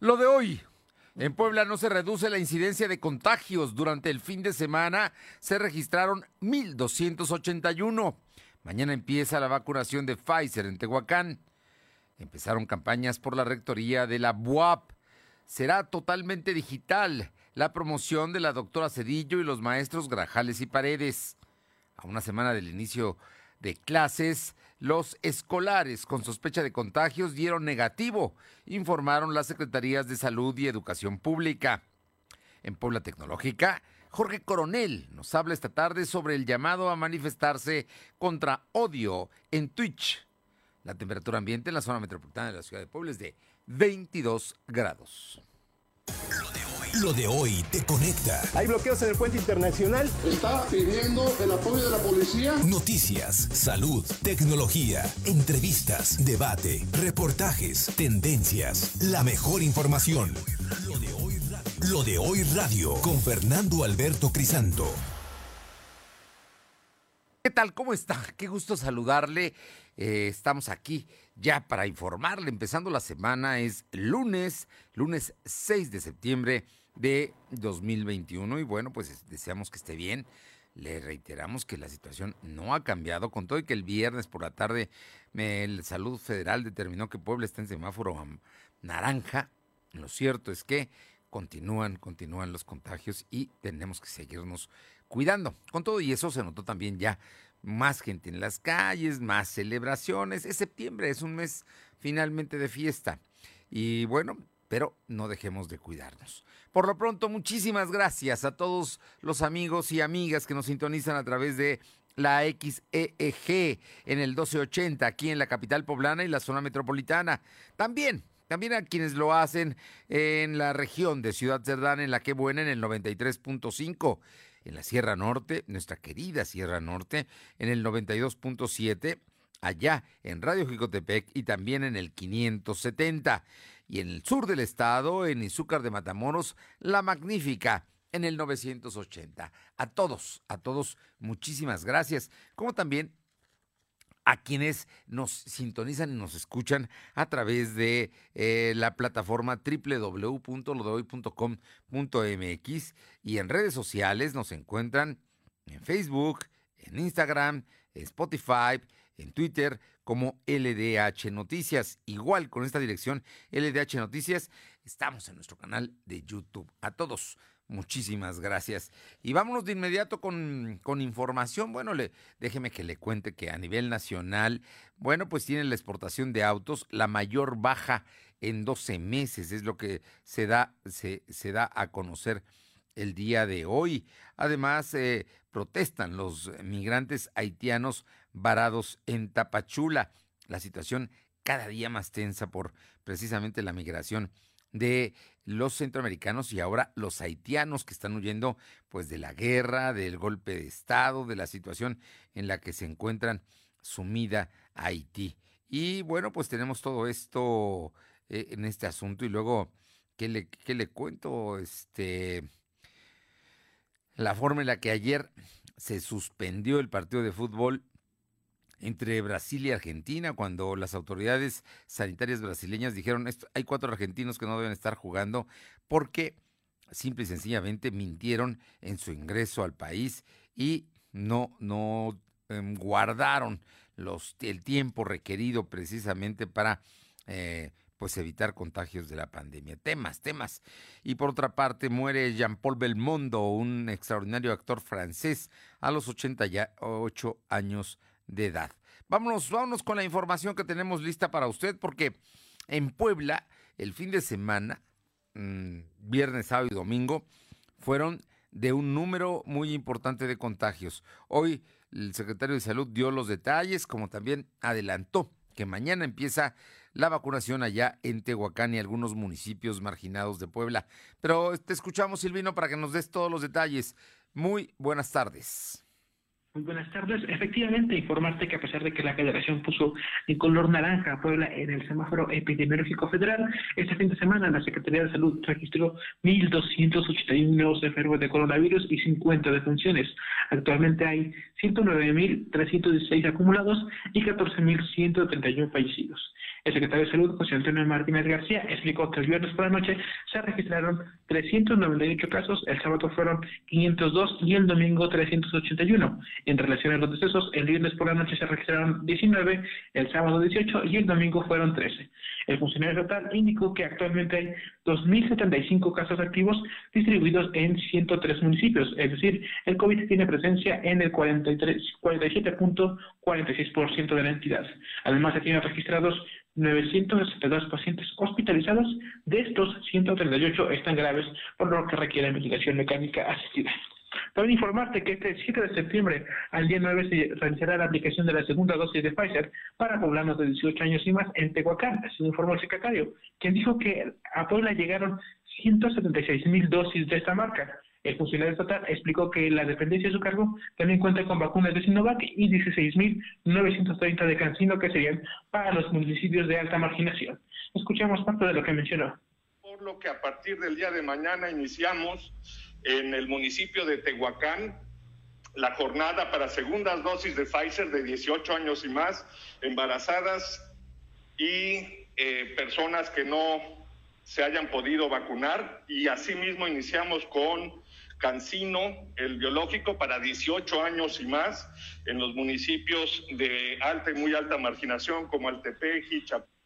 Lo de hoy. En Puebla no se reduce la incidencia de contagios. Durante el fin de semana se registraron 1.281. Mañana empieza la vacunación de Pfizer en Tehuacán. Empezaron campañas por la rectoría de la BUAP. Será totalmente digital la promoción de la doctora Cedillo y los maestros Grajales y Paredes. A una semana del inicio de clases, los escolares con sospecha de contagios dieron negativo, informaron las Secretarías de Salud y Educación Pública. En Puebla Tecnológica, Jorge Coronel nos habla esta tarde sobre el llamado a manifestarse contra odio en Twitch. La temperatura ambiente en la zona metropolitana de la ciudad de Puebla es de 22 grados. Lo de hoy te conecta. Hay bloqueos en el puente internacional. Está pidiendo el apoyo de la policía. Noticias, salud, tecnología, entrevistas, debate, reportajes, tendencias, la mejor información. Lo de hoy radio, Lo de hoy radio con Fernando Alberto Crisanto. ¿Qué tal? ¿Cómo está? Qué gusto saludarle. Eh, estamos aquí ya para informarle. Empezando la semana es lunes, lunes 6 de septiembre de 2021. Y bueno, pues deseamos que esté bien. Le reiteramos que la situación no ha cambiado, con todo y que el viernes por la tarde el Salud Federal determinó que Puebla está en semáforo naranja. Lo cierto es que continúan, continúan los contagios y tenemos que seguirnos cuidando. Con todo y eso se notó también ya más gente en las calles, más celebraciones. Es septiembre, es un mes finalmente de fiesta. Y bueno, pero no dejemos de cuidarnos. Por lo pronto, muchísimas gracias a todos los amigos y amigas que nos sintonizan a través de la XEEG en el 1280 aquí en la capital poblana y la zona metropolitana. También también a quienes lo hacen en la región de Ciudad Cerdán, en la que buena, en el 93.5 en la Sierra Norte, nuestra querida Sierra Norte, en el 92.7, allá en Radio Jicotepec y también en el 570. Y en el sur del estado, en Izúcar de Matamoros, La Magnífica, en el 980. A todos, a todos, muchísimas gracias. Como también a quienes nos sintonizan y nos escuchan a través de eh, la plataforma www.lodehoy.com.mx y en redes sociales nos encuentran en Facebook, en Instagram, en Spotify, en Twitter como LDH Noticias. Igual con esta dirección LDH Noticias, estamos en nuestro canal de YouTube. A todos Muchísimas gracias. Y vámonos de inmediato con, con, información. Bueno, déjeme que le cuente que a nivel nacional, bueno, pues tiene la exportación de autos la mayor baja en 12 meses, es lo que se da, se, se da a conocer el día de hoy. Además, eh, protestan los migrantes haitianos varados en Tapachula. La situación cada día más tensa por precisamente la migración de los centroamericanos y ahora los haitianos que están huyendo pues de la guerra, del golpe de estado, de la situación en la que se encuentran sumida Haití. Y bueno, pues tenemos todo esto eh, en este asunto y luego ¿qué le, qué le cuento? Este la forma en la que ayer se suspendió el partido de fútbol entre Brasil y Argentina, cuando las autoridades sanitarias brasileñas dijeron, hay cuatro argentinos que no deben estar jugando porque simple y sencillamente mintieron en su ingreso al país y no, no em, guardaron los, el tiempo requerido precisamente para eh, pues evitar contagios de la pandemia. Temas, temas. Y por otra parte, muere Jean-Paul Belmondo, un extraordinario actor francés, a los 88 años de edad. Vámonos, vámonos con la información que tenemos lista para usted, porque en Puebla, el fin de semana, mm, viernes, sábado y domingo, fueron de un número muy importante de contagios. Hoy el secretario de Salud dio los detalles, como también adelantó que mañana empieza la vacunación allá en Tehuacán y algunos municipios marginados de Puebla. Pero te escuchamos, Silvino, para que nos des todos los detalles. Muy buenas tardes. Muy buenas tardes. Efectivamente, informarte que a pesar de que la Federación puso en color naranja a Puebla en el semáforo epidemiológico federal, este fin de semana la Secretaría de Salud registró 1.281 nuevos enfermos de coronavirus y 50 defunciones. Actualmente hay 109.316 acumulados y 14.131 fallecidos. El secretario de Salud, José Antonio Martínez García, explicó que el viernes por la noche se registraron 398 casos, el sábado fueron 502 y el domingo 381. En relación a los decesos, el viernes por la noche se registraron 19, el sábado 18 y el domingo fueron 13. El funcionario estatal indicó que actualmente hay 2.075 casos activos distribuidos en 103 municipios, es decir, el COVID tiene presencia en el 47.46% de la entidad. Además, se tienen registrados 962 pacientes hospitalizados, de estos 138 están graves, por lo que requieren ventilación mecánica asistida. También informarte que este 7 de septiembre al día 9 se realizará la aplicación de la segunda dosis de Pfizer para poblanos de 18 años y más en Tehuacán, así informó el secretario, quien dijo que a Puebla llegaron 176 mil dosis de esta marca. El funcionario estatal explicó que la dependencia de su cargo también cuenta con vacunas de Sinovac y 16.930 de Cancino que serían para los municipios de alta marginación. Escuchamos parte de lo que mencionó. Por lo que a partir del día de mañana iniciamos en el municipio de Tehuacán la jornada para segundas dosis de Pfizer de 18 años y más, embarazadas y eh, personas que no se hayan podido vacunar y asimismo iniciamos con Cancino, el biológico, para 18 años y más en los municipios de alta y muy alta marginación como Altepeji, Chapultepec.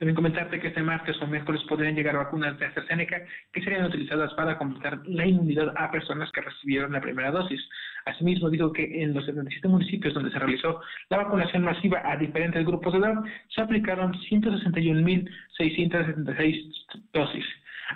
También comentarte que este martes o miércoles podrían llegar vacunas de AstraZeneca que serían utilizadas para completar la inmunidad a personas que recibieron la primera dosis. Asimismo, dijo que en los 77 municipios donde se realizó la vacunación masiva a diferentes grupos de edad, se aplicaron 161.676 dosis.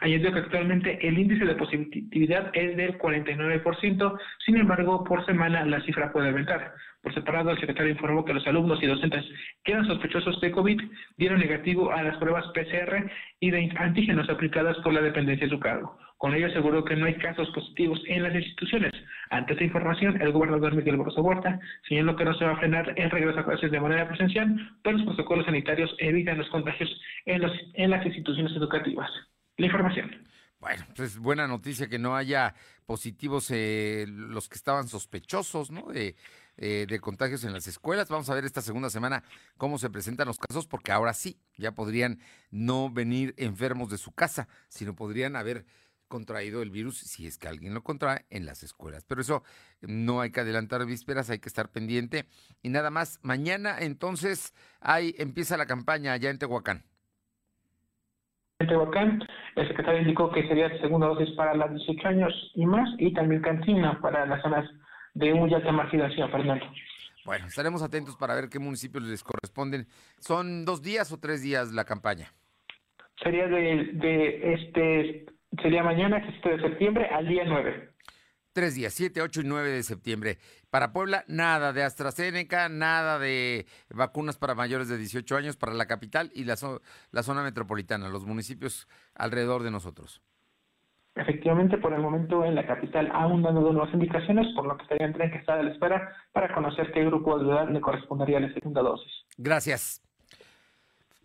Añadió que actualmente el índice de positividad es del 49%, sin embargo, por semana la cifra puede aumentar. Por separado, el secretario informó que los alumnos y docentes que eran sospechosos de COVID dieron negativo a las pruebas PCR y de antígenos aplicadas por la dependencia de su cargo. Con ello aseguró que no hay casos positivos en las instituciones. Ante esta información, el gobernador Miguel Barroso Huerta señaló que no se va a frenar el regreso a clases de manera presencial, pues los protocolos sanitarios evitan los contagios en, los, en las instituciones educativas la información. Bueno, pues buena noticia que no haya positivos eh, los que estaban sospechosos, ¿no? De, eh, de contagios en las escuelas. Vamos a ver esta segunda semana cómo se presentan los casos, porque ahora sí, ya podrían no venir enfermos de su casa, sino podrían haber contraído el virus, si es que alguien lo contrae, en las escuelas. Pero eso no hay que adelantar vísperas, hay que estar pendiente. Y nada más, mañana entonces ahí empieza la campaña allá en Tehuacán. Tehuacán, el secretario indicó que sería segunda dosis para las 18 años y más, y también cantina para las zonas de muy alta marginación, Fernando. Bueno, estaremos atentos para ver qué municipios les corresponden. ¿Son dos días o tres días la campaña? Sería de, de este, sería mañana, 7 de septiembre, al día 9. Tres días, 7, 8 y 9 de septiembre. Para Puebla, nada de AstraZeneca, nada de vacunas para mayores de 18 años para la capital y la, la zona metropolitana, los municipios alrededor de nosotros. Efectivamente, por el momento en la capital aún dado nuevas indicaciones, por lo que estarían tendrían que estar a la espera para conocer qué grupo de edad le correspondería la segunda dosis. Gracias.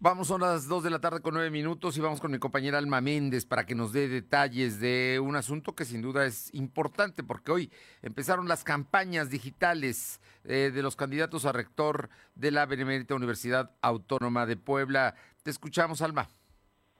Vamos, son las 2 de la tarde con 9 minutos y vamos con mi compañera Alma Méndez para que nos dé detalles de un asunto que sin duda es importante porque hoy empezaron las campañas digitales eh, de los candidatos a rector de la Benemérita Universidad Autónoma de Puebla. Te escuchamos, Alma.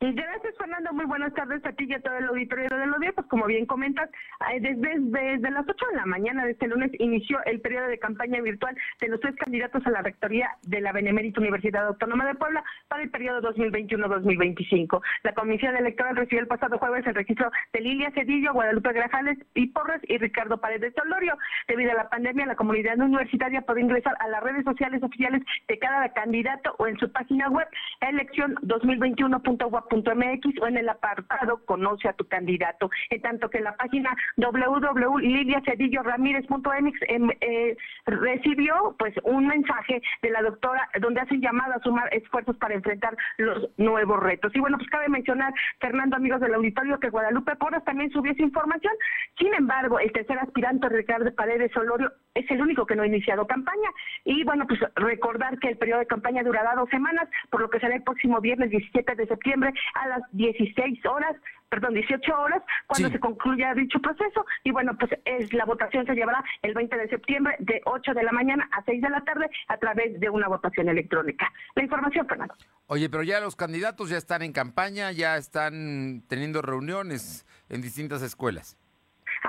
Gracias, Fernando. Muy buenas tardes a ti y a todo el auditorio de los días. Pues como bien comentas, eh, desde, desde las 8 de la mañana de este lunes inició el periodo de campaña virtual de los tres candidatos a la rectoría de la Benemérita Universidad Autónoma de Puebla para el periodo 2021-2025. La Comisión Electoral recibió el pasado jueves el registro de Lilia Cedillo, Guadalupe Grajales y Porres y Ricardo Paredes Tolorio. Debido a la pandemia, la comunidad universitaria puede ingresar a las redes sociales oficiales de cada candidato o en su página web elección 2021.web mx o en el apartado Conoce a tu candidato. En tanto que la página www.liliacedilloramírez.mx em, eh, recibió pues un mensaje de la doctora donde hacen llamada a sumar esfuerzos para enfrentar los nuevos retos. Y bueno, pues cabe mencionar, Fernando, amigos del auditorio, que Guadalupe Porras también subió esa información. Sin embargo, el tercer aspirante, Ricardo Paredes Solorio, es el único que no ha iniciado campaña. Y bueno, pues recordar que el periodo de campaña durará dos semanas, por lo que será el próximo viernes 17 de septiembre a las 16 horas perdón, 18 horas cuando se concluya dicho proceso y bueno, pues es la votación se llevará el 20 de septiembre de 8 de la mañana a 6 de la tarde a través de una votación electrónica. La información, Fernando. Oye, pero ya los candidatos ya están en campaña, ya están teniendo reuniones en distintas escuelas.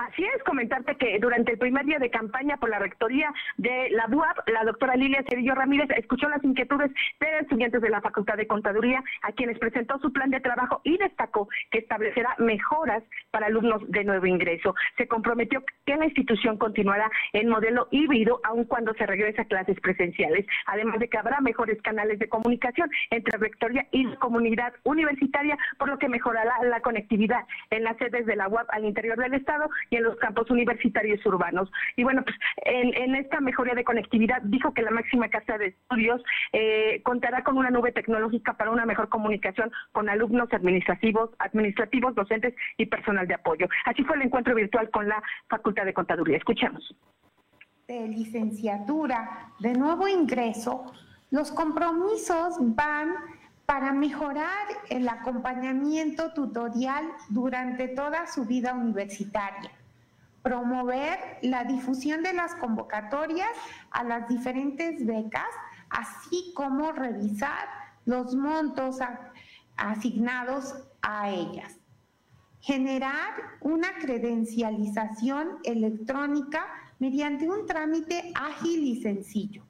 Así es, comentarte que durante el primer día de campaña por la rectoría de la UAP, la doctora Lilia Cerillo Ramírez escuchó las inquietudes de estudiantes de la Facultad de Contaduría, a quienes presentó su plan de trabajo y destacó que establecerá mejoras para alumnos de nuevo ingreso. Se comprometió que la institución continuará en modelo híbrido, aun cuando se regrese a clases presenciales, además de que habrá mejores canales de comunicación entre rectoría y la comunidad universitaria, por lo que mejorará la conectividad en las sedes de la UAP al interior del Estado y en los campos universitarios urbanos. Y bueno, pues en, esta mejoría de conectividad dijo que la máxima casa de estudios eh, contará con una nube tecnológica para una mejor comunicación con alumnos administrativos, administrativos, docentes y personal de apoyo. Así fue el encuentro virtual con la Facultad de Contaduría. Escuchemos. De licenciatura, de nuevo ingreso, los compromisos van para mejorar el acompañamiento tutorial durante toda su vida universitaria, promover la difusión de las convocatorias a las diferentes becas, así como revisar los montos asignados a ellas. Generar una credencialización electrónica mediante un trámite ágil y sencillo.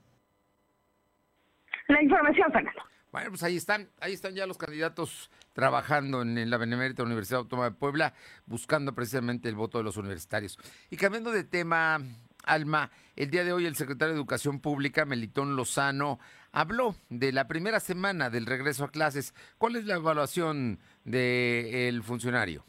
La información, Fernando. Bueno, pues ahí están, ahí están ya los candidatos trabajando en, la Benemérita Universidad Autónoma de Puebla, buscando precisamente el voto de los universitarios. Y cambiando de tema, Alma, el día de hoy el secretario de Educación Pública, Melitón Lozano, habló de la primera semana del regreso a clases. ¿Cuál es la evaluación del funcionario?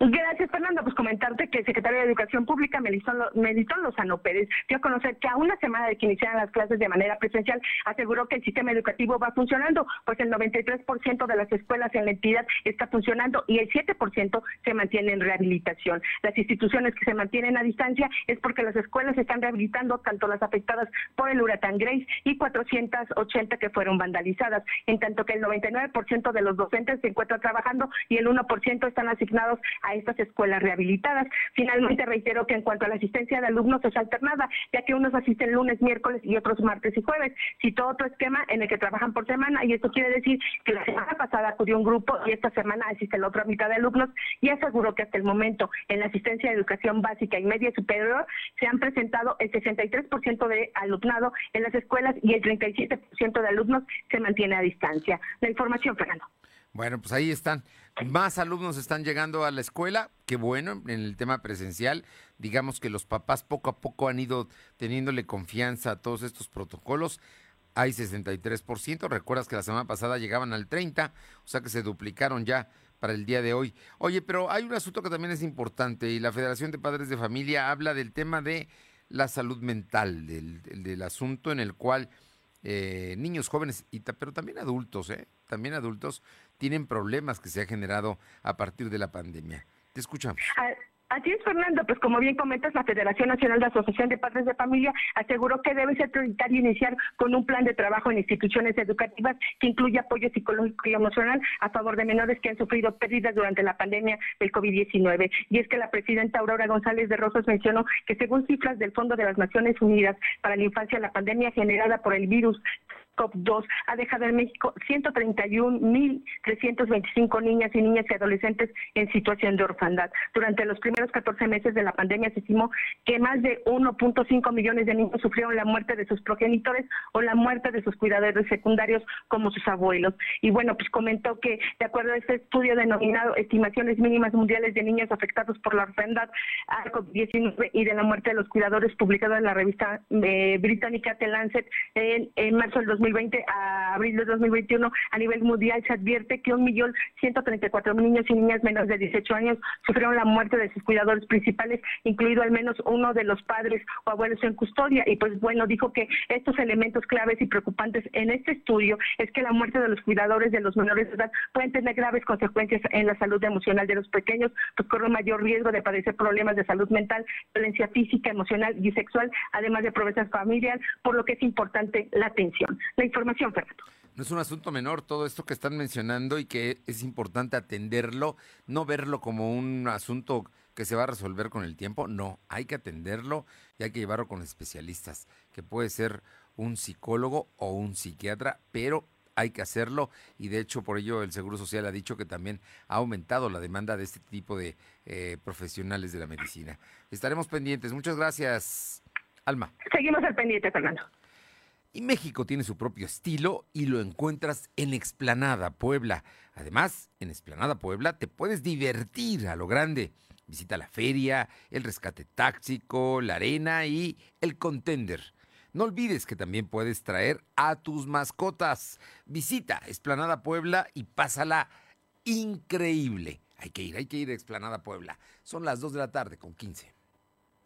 Gracias, Fernando. Pues comentarte que el secretario de Educación Pública, Melitón Lozano Pérez, dio a conocer que a una semana de que iniciaran las clases de manera presencial, aseguró que el sistema educativo va funcionando, pues el 93% de las escuelas en la entidad está funcionando y el 7% se mantiene en rehabilitación. Las instituciones que se mantienen a distancia es porque las escuelas están rehabilitando, tanto las afectadas por el huracán Grace y 480 que fueron vandalizadas, en tanto que el 99% de los docentes se encuentran trabajando y el 1% están asignados a estas escuelas rehabilitadas. Finalmente reitero que en cuanto a la asistencia de alumnos es alternada, ya que unos asisten lunes, miércoles y otros martes y jueves. Citó otro esquema en el que trabajan por semana y esto quiere decir que la semana pasada acudió un grupo y esta semana asiste la otra mitad de alumnos y aseguró que hasta el momento en la asistencia de educación básica y media superior se han presentado el 63% de alumnado en las escuelas y el 37% de alumnos se mantiene a distancia. La información, Fernando. Bueno, pues ahí están. Más alumnos están llegando a la escuela. Qué bueno, en el tema presencial. Digamos que los papás poco a poco han ido teniéndole confianza a todos estos protocolos. Hay 63%. Recuerdas que la semana pasada llegaban al 30%, o sea que se duplicaron ya para el día de hoy. Oye, pero hay un asunto que también es importante y la Federación de Padres de Familia habla del tema de la salud mental, del, del asunto en el cual eh, niños, jóvenes, y pero también adultos, ¿eh? también adultos tienen problemas que se ha generado a partir de la pandemia. Te escuchamos. Así es, Fernando. Pues como bien comentas, la Federación Nacional de Asociación de Padres de Familia aseguró que debe ser prioritario iniciar con un plan de trabajo en instituciones educativas que incluya apoyo psicológico y emocional a favor de menores que han sufrido pérdidas durante la pandemia del COVID-19. Y es que la presidenta Aurora González de Rosas mencionó que según cifras del Fondo de las Naciones Unidas para la Infancia, la pandemia generada por el virus COP2 ha dejado en México 131.325 niñas y niñas y adolescentes en situación de orfandad. Durante los primeros 14 meses de la pandemia se estimó que más de 1.5 millones de niños sufrieron la muerte de sus progenitores o la muerte de sus cuidadores secundarios como sus abuelos. Y bueno, pues comentó que de acuerdo a este estudio denominado Estimaciones Mínimas Mundiales de Niños Afectados por la Orfandad al COVID-19 y de la muerte de los cuidadores publicado en la revista eh, británica The Lancet en, marzo del 2020, 2020 a abril de 2021 a nivel mundial se advierte que 1.134.000 niños y niñas menores de 18 años sufrieron la muerte de sus cuidadores principales, incluido al menos uno de los padres o abuelos en custodia. Y pues bueno, dijo que estos elementos claves y preocupantes en este estudio es que la muerte de los cuidadores de los menores de edad pueden tener graves consecuencias en la salud emocional de los pequeños, pues corre mayor riesgo de padecer problemas de salud mental, violencia física, emocional y sexual, además de pobreza familiar, por lo que es importante la atención. La información, Fernando. No es un asunto menor todo esto que están mencionando y que es importante atenderlo, no verlo como un asunto que se va a resolver con el tiempo, no, hay que atenderlo y hay que llevarlo con especialistas, que puede ser un psicólogo o un psiquiatra, pero hay que hacerlo y de hecho por ello el Seguro Social ha dicho que también ha aumentado la demanda de este tipo de eh, profesionales de la medicina. Estaremos pendientes. Muchas gracias, Alma. Seguimos al pendiente, Fernando. Y México tiene su propio estilo y lo encuentras en Explanada Puebla. Además, en Explanada Puebla te puedes divertir a lo grande. Visita la feria, el rescate táxico, la arena y el contender. No olvides que también puedes traer a tus mascotas. Visita Explanada Puebla y pásala increíble. Hay que ir, hay que ir a Explanada Puebla. Son las 2 de la tarde con 15.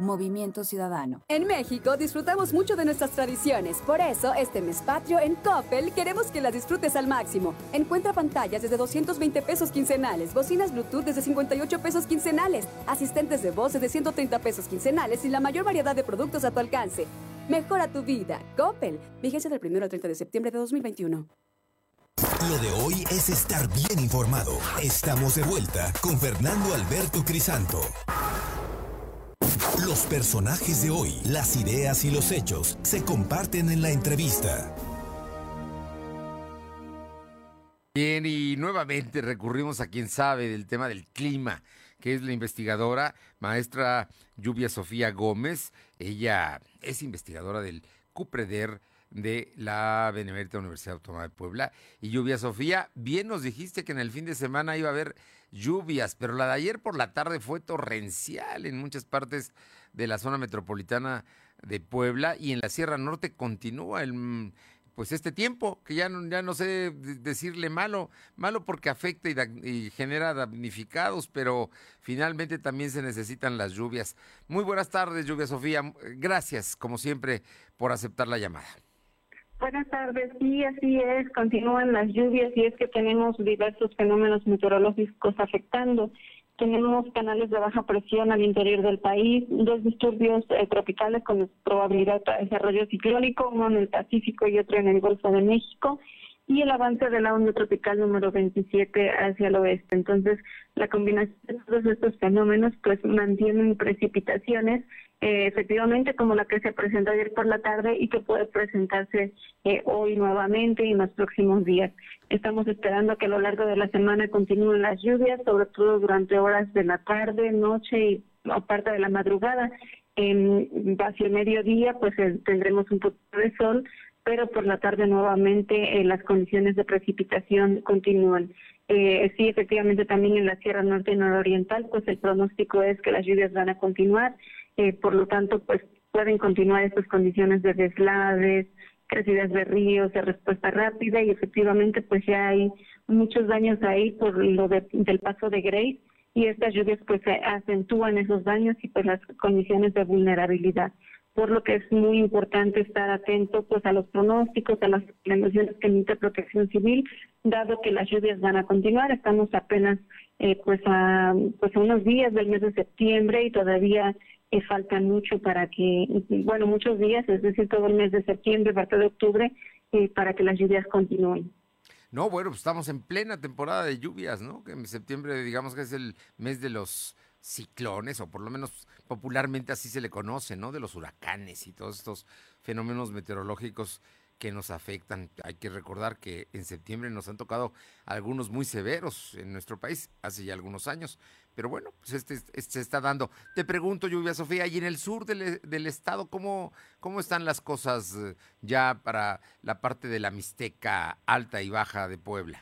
Movimiento Ciudadano. En México disfrutamos mucho de nuestras tradiciones. Por eso, este mes patrio en Coppel queremos que las disfrutes al máximo. Encuentra pantallas desde 220 pesos quincenales, bocinas Bluetooth desde 58 pesos quincenales, asistentes de voz desde 130 pesos quincenales y la mayor variedad de productos a tu alcance. Mejora tu vida. Coppel. Vigencia del 1 al 30 de septiembre de 2021. Lo de hoy es estar bien informado. Estamos de vuelta con Fernando Alberto Crisanto. Los personajes de hoy, las ideas y los hechos se comparten en la entrevista. Bien, y nuevamente recurrimos a quien sabe del tema del clima, que es la investigadora maestra Lluvia Sofía Gómez. Ella es investigadora del CUPREDER de la Benemérita Universidad Autónoma de Puebla. Y Lluvia Sofía, bien nos dijiste que en el fin de semana iba a haber lluvias, pero la de ayer por la tarde fue torrencial en muchas partes de la zona metropolitana de Puebla y en la Sierra Norte continúa el pues este tiempo, que ya no, ya no sé decirle malo, malo porque afecta y, y, genera damnificados, pero finalmente también se necesitan las lluvias. Muy buenas tardes, Lluvia Sofía. Gracias, como siempre, por aceptar la llamada. Buenas tardes, sí, así es, continúan las lluvias y es que tenemos diversos fenómenos meteorológicos afectando. Tenemos canales de baja presión al interior del país, dos disturbios eh, tropicales con probabilidad de desarrollo ciclónico, uno en el Pacífico y otro en el Golfo de México, y el avance de la onda tropical número 27 hacia el oeste. Entonces, la combinación de todos estos fenómenos pues mantienen precipitaciones eh, efectivamente como la que se presentó ayer por la tarde y que puede presentarse eh, hoy nuevamente y en los próximos días. Estamos esperando que a lo largo de la semana continúen las lluvias, sobre todo durante horas de la tarde, noche y parte de la madrugada. Hacia mediodía pues eh, tendremos un poco de sol, pero por la tarde nuevamente las condiciones de precipitación continúan. Eh, sí, efectivamente también en la Sierra Norte y Nororiental, pues el pronóstico es que las lluvias van a continuar eh, por lo tanto, pues pueden continuar estas condiciones de deslaves, crecidas de ríos, de respuesta rápida y efectivamente pues ya hay muchos daños ahí por lo del paso de Grace y estas lluvias pues acentúan esos daños y pues las condiciones de vulnerabilidad. Por lo que es muy importante estar atento pues a los pronósticos, a las recomendaciones que emite Protección Civil, dado que las lluvias van a continuar, estamos apenas eh, pues a pues a unos días del mes de septiembre y todavía eh, faltan mucho para que, bueno, muchos días, es decir, todo el mes de septiembre, parte de octubre, eh, para que las lluvias continúen. No, bueno, pues estamos en plena temporada de lluvias, ¿no? Que en septiembre, digamos que es el mes de los ciclones, o por lo menos popularmente así se le conoce, ¿no? De los huracanes y todos estos fenómenos meteorológicos que nos afectan. Hay que recordar que en septiembre nos han tocado algunos muy severos en nuestro país, hace ya algunos años. Pero bueno, pues este, este se está dando. Te pregunto, Lluvia Sofía, y en el sur del, estado, ¿cómo, ¿cómo están las cosas eh, ya para la parte de la Mixteca alta y baja de Puebla?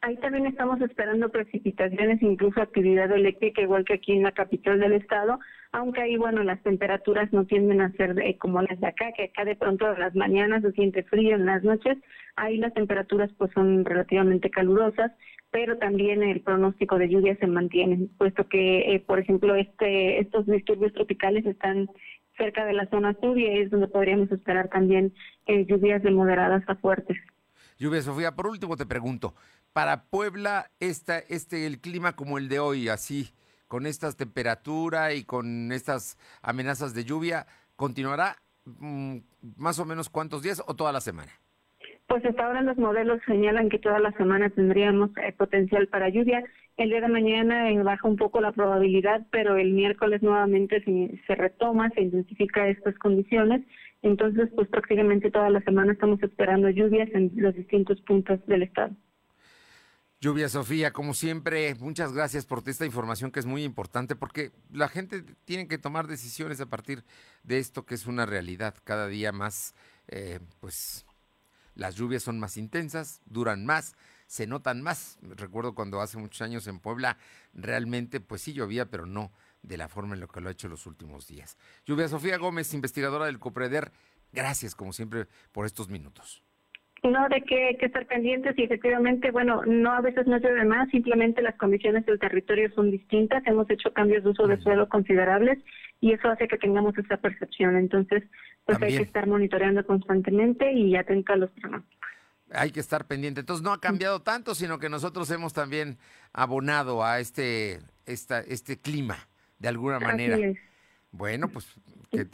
Ahí también estamos esperando precipitaciones, incluso actividad eléctrica, igual que aquí en la capital del estado, aunque ahí, bueno, las temperaturas no tienden a ser como las de acá, que acá de pronto a las mañanas se siente frío, en las noches, ahí las temperaturas pues son relativamente calurosas, pero también el pronóstico de lluvia se mantiene, puesto que, eh, por ejemplo, este estos disturbios tropicales están cerca de la zona sur y es donde podríamos esperar también eh, lluvias de moderadas a fuertes. Lluvia, Sofía, por último te pregunto, para Puebla esta, este el clima como el de hoy, así, con estas temperaturas y con estas amenazas de lluvia, continuará mm, más o menos cuántos días o toda la semana? Pues hasta ahora los modelos señalan que toda la semana tendríamos eh, potencial para lluvia. El día de mañana eh, baja un poco la probabilidad, pero el miércoles nuevamente se, retoma, se intensifica estas condiciones. Entonces, pues prácticamente toda la semana estamos esperando lluvias en los distintos puntos del estado. Lluvia Sofía, como siempre, muchas gracias por esta información que es muy importante porque la gente tiene que tomar decisiones a partir de esto que es una realidad cada día más, eh, pues las lluvias son más intensas, duran más, se notan más. Recuerdo cuando hace muchos años en Puebla realmente pues sí llovía, pero no de la forma en la que lo ha hecho los últimos días. Lluvia Sofía Gómez, investigadora del COPREDER, gracias como siempre por estos minutos. No, de qué, que estar pendientes y efectivamente, bueno, no a veces no llueve más, simplemente las condiciones del territorio son distintas, hemos hecho cambios de uso de suelo considerables y eso hace que tengamos esa percepción. Entonces, pues hay que estar monitoreando constantemente y atento a los pronósticos. Hay que estar pendiente. Entonces no ha cambiado tanto, sino que nosotros hemos también abonado a este, esta, este clima de alguna manera. Bueno, pues que,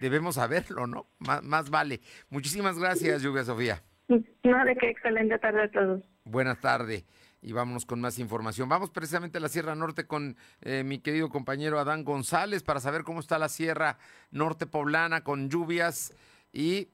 debemos saberlo, ¿no? Más, más vale. Muchísimas gracias, Lluvia Sofía. No, de qué excelente tarde a todos. Buenas tardes y vámonos con más información. Vamos precisamente a la Sierra Norte con eh, mi querido compañero Adán González para saber cómo está la Sierra Norte Poblana con lluvias y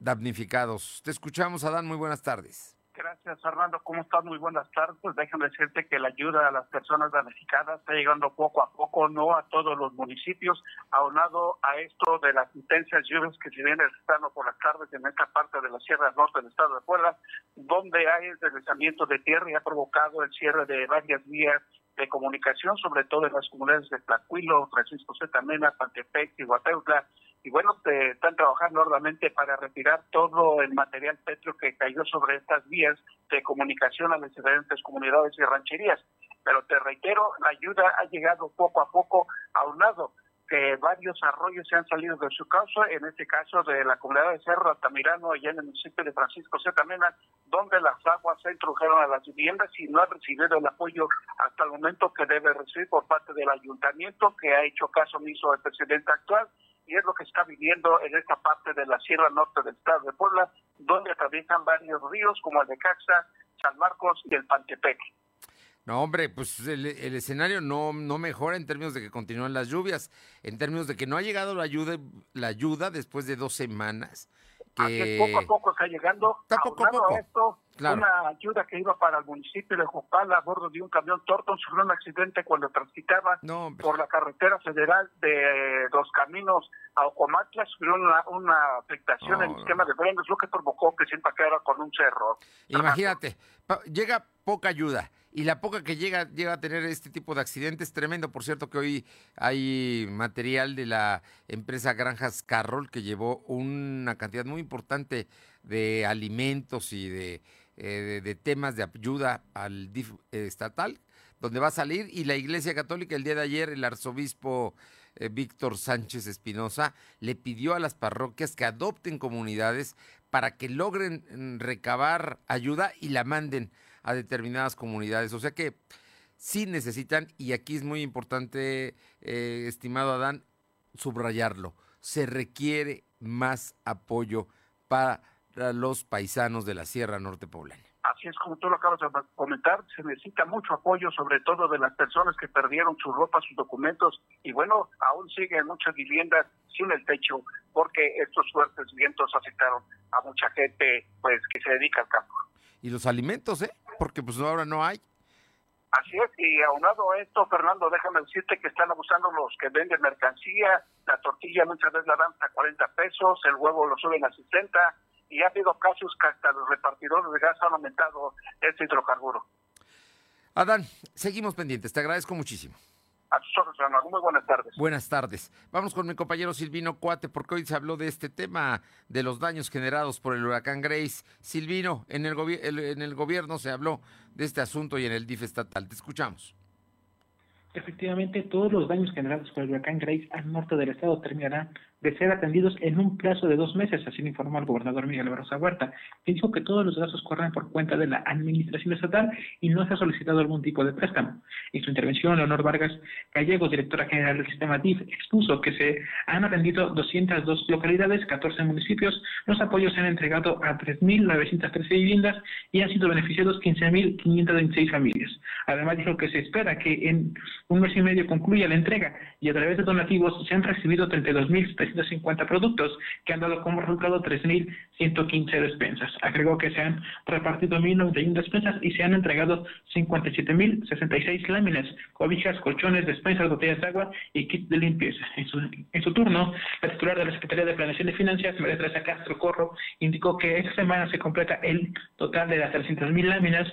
damnificados. Te escuchamos, Adán. Muy buenas tardes. Gracias, Fernando. ¿Cómo estás? Muy buenas tardes. Déjame decirte que la ayuda a las personas damnificadas está llegando poco a poco, no a todos los municipios, aunado a esto de las intensas lluvias que se vienen registrando por las tardes en esta parte de la Sierra Norte del estado de Puebla, donde hay el deslizamiento de tierra y ha provocado el cierre de varias vías de comunicación, sobre todo en las comunidades de Tlacuilo, Francisco Z. Mena, Pantepec Guateutla, y bueno, están trabajando arduamente para retirar todo el material petro que cayó sobre estas vías de comunicación a las diferentes comunidades y rancherías. Pero te reitero, la ayuda ha llegado poco a poco a un lado que varios arroyos se han salido de su causa, en este caso de la comunidad de Cerro Altamirano, allá en el municipio de Francisco Zetamena, donde las aguas se introdujeron a las viviendas y no ha recibido el apoyo hasta el momento que debe recibir por parte del ayuntamiento, que ha hecho caso omiso al presidente actual y es lo que está viviendo en esta parte de la Sierra Norte del estado de Puebla, donde atraviesan varios ríos como el de Caxa, San Marcos y el Pantepec. No, hombre, pues el, escenario no, no mejora en términos de que continúan las lluvias, en términos de que no ha llegado la ayuda, la ayuda después de dos semanas. Que... poco a poco está llegando. Está poco a poco. esto, una ayuda que iba para el municipio de Jopala a bordo de un camión Torton sufrió un accidente cuando transitaba por la carretera federal de los caminos a Ocomatla, sufrió una, una afectación en el sistema de frenos, lo que provocó que se impactara con un cerro. Imagínate, llega poca ayuda y la poca que llega llega a tener este tipo de accidentes tremendo. Por cierto que hoy hay material de la empresa Granjas Carroll que llevó una cantidad muy importante de alimentos y de, eh, de, temas de ayuda al DIF estatal, donde va a salir y la Iglesia Católica el día de ayer el arzobispo eh, Víctor Sánchez Espinosa le pidió a las parroquias que adopten comunidades para que logren mm, recabar ayuda y la manden a determinadas comunidades. O sea que sí necesitan, y aquí es muy importante, eh, estimado Adán, subrayarlo, se requiere más apoyo para los paisanos de la Sierra Norte Poblana. Así es como tú lo acabas de comentar, se necesita mucho apoyo, sobre todo de las personas que perdieron su ropa, sus documentos, y bueno, aún siguen muchas viviendas sin el techo, porque estos fuertes vientos afectaron a mucha gente pues que se dedica al campo. Y los alimentos, ¿eh? Porque pues ahora no hay. Así es, y aunado a esto, Fernando, déjame decirte que están abusando los que venden mercancía, la tortilla muchas veces la dan a 40 pesos, el huevo lo suben a 60, y ha habido casos que hasta los repartidores de gas han aumentado este hidrocarburo. Adán, seguimos pendientes, te agradezco muchísimo. A tus ojos, Fernando. Muy buenas tardes. Buenas tardes. Vamos con mi compañero Silvino Cuate, porque hoy se habló de este tema de los daños generados por el huracán Grace. Silvino, en el, en el gobierno se habló de este asunto y en el DIF estatal. Te escuchamos. Efectivamente, todos los daños generados por el huracán Grace al norte del estado terminarán de ser atendidos en un plazo de dos meses, así lo informó el gobernador Miguel Barroso Huerta, que dijo que todos los gastos corren por cuenta de la administración estatal y no se ha solicitado algún tipo de préstamo. En su intervención, Leonor Vargas Gallego, directora general del sistema DIF, expuso que se han atendido 202 localidades, 14 municipios, los apoyos se han entregado a 3.913 viviendas y han sido beneficiados 15.526 familias. Además, dijo que se espera que en un mes y medio concluya la entrega y a través de donativos se han recibido 32.000 150 productos, que han dado como resultado 3.115 despensas. Agregó que se han repartido 1.091 despensas y se han entregado 57.066 láminas, cobijas, colchones, despensas, botellas de agua y kits de limpieza. En su, en su turno, la titular de la Secretaría de Planeación y Finanzas, María Teresa Castro Corro, indicó que esta semana se completa el total de las 300.000 láminas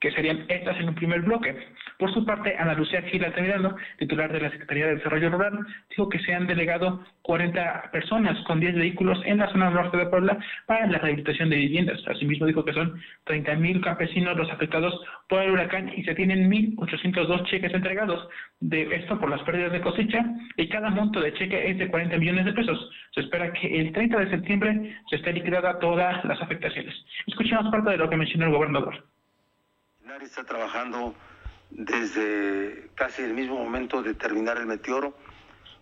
que serían estas en un primer bloque. Por su parte, Ana Lucía Gil Altamirano, titular de la Secretaría de Desarrollo Rural, dijo que se han delegado 40 personas con 10 vehículos en la zona norte de Puebla para la rehabilitación de viviendas. Asimismo, dijo que son 30.000 campesinos los afectados por el huracán y se tienen 1.802 cheques entregados. De esto por las pérdidas de cosecha y cada monto de cheque es de 40 millones de pesos. Se espera que el 30 de septiembre se esté liquidada todas las afectaciones. Escuchemos parte de lo que mencionó el gobernador está trabajando desde casi el mismo momento de terminar el meteoro,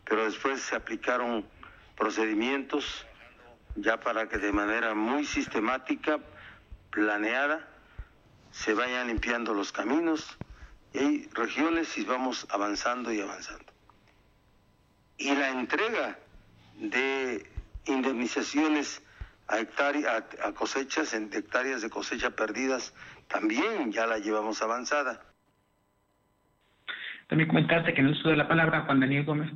pero después se aplicaron procedimientos ya para que de manera muy sistemática, planeada, se vayan limpiando los caminos y hay regiones y vamos avanzando y avanzando. Y la entrega de indemnizaciones a, hectáreas, a, cosechas, en hectáreas de cosecha perdidas también ya la llevamos avanzada. También comentaste que en el uso de la palabra Juan Daniel Gómez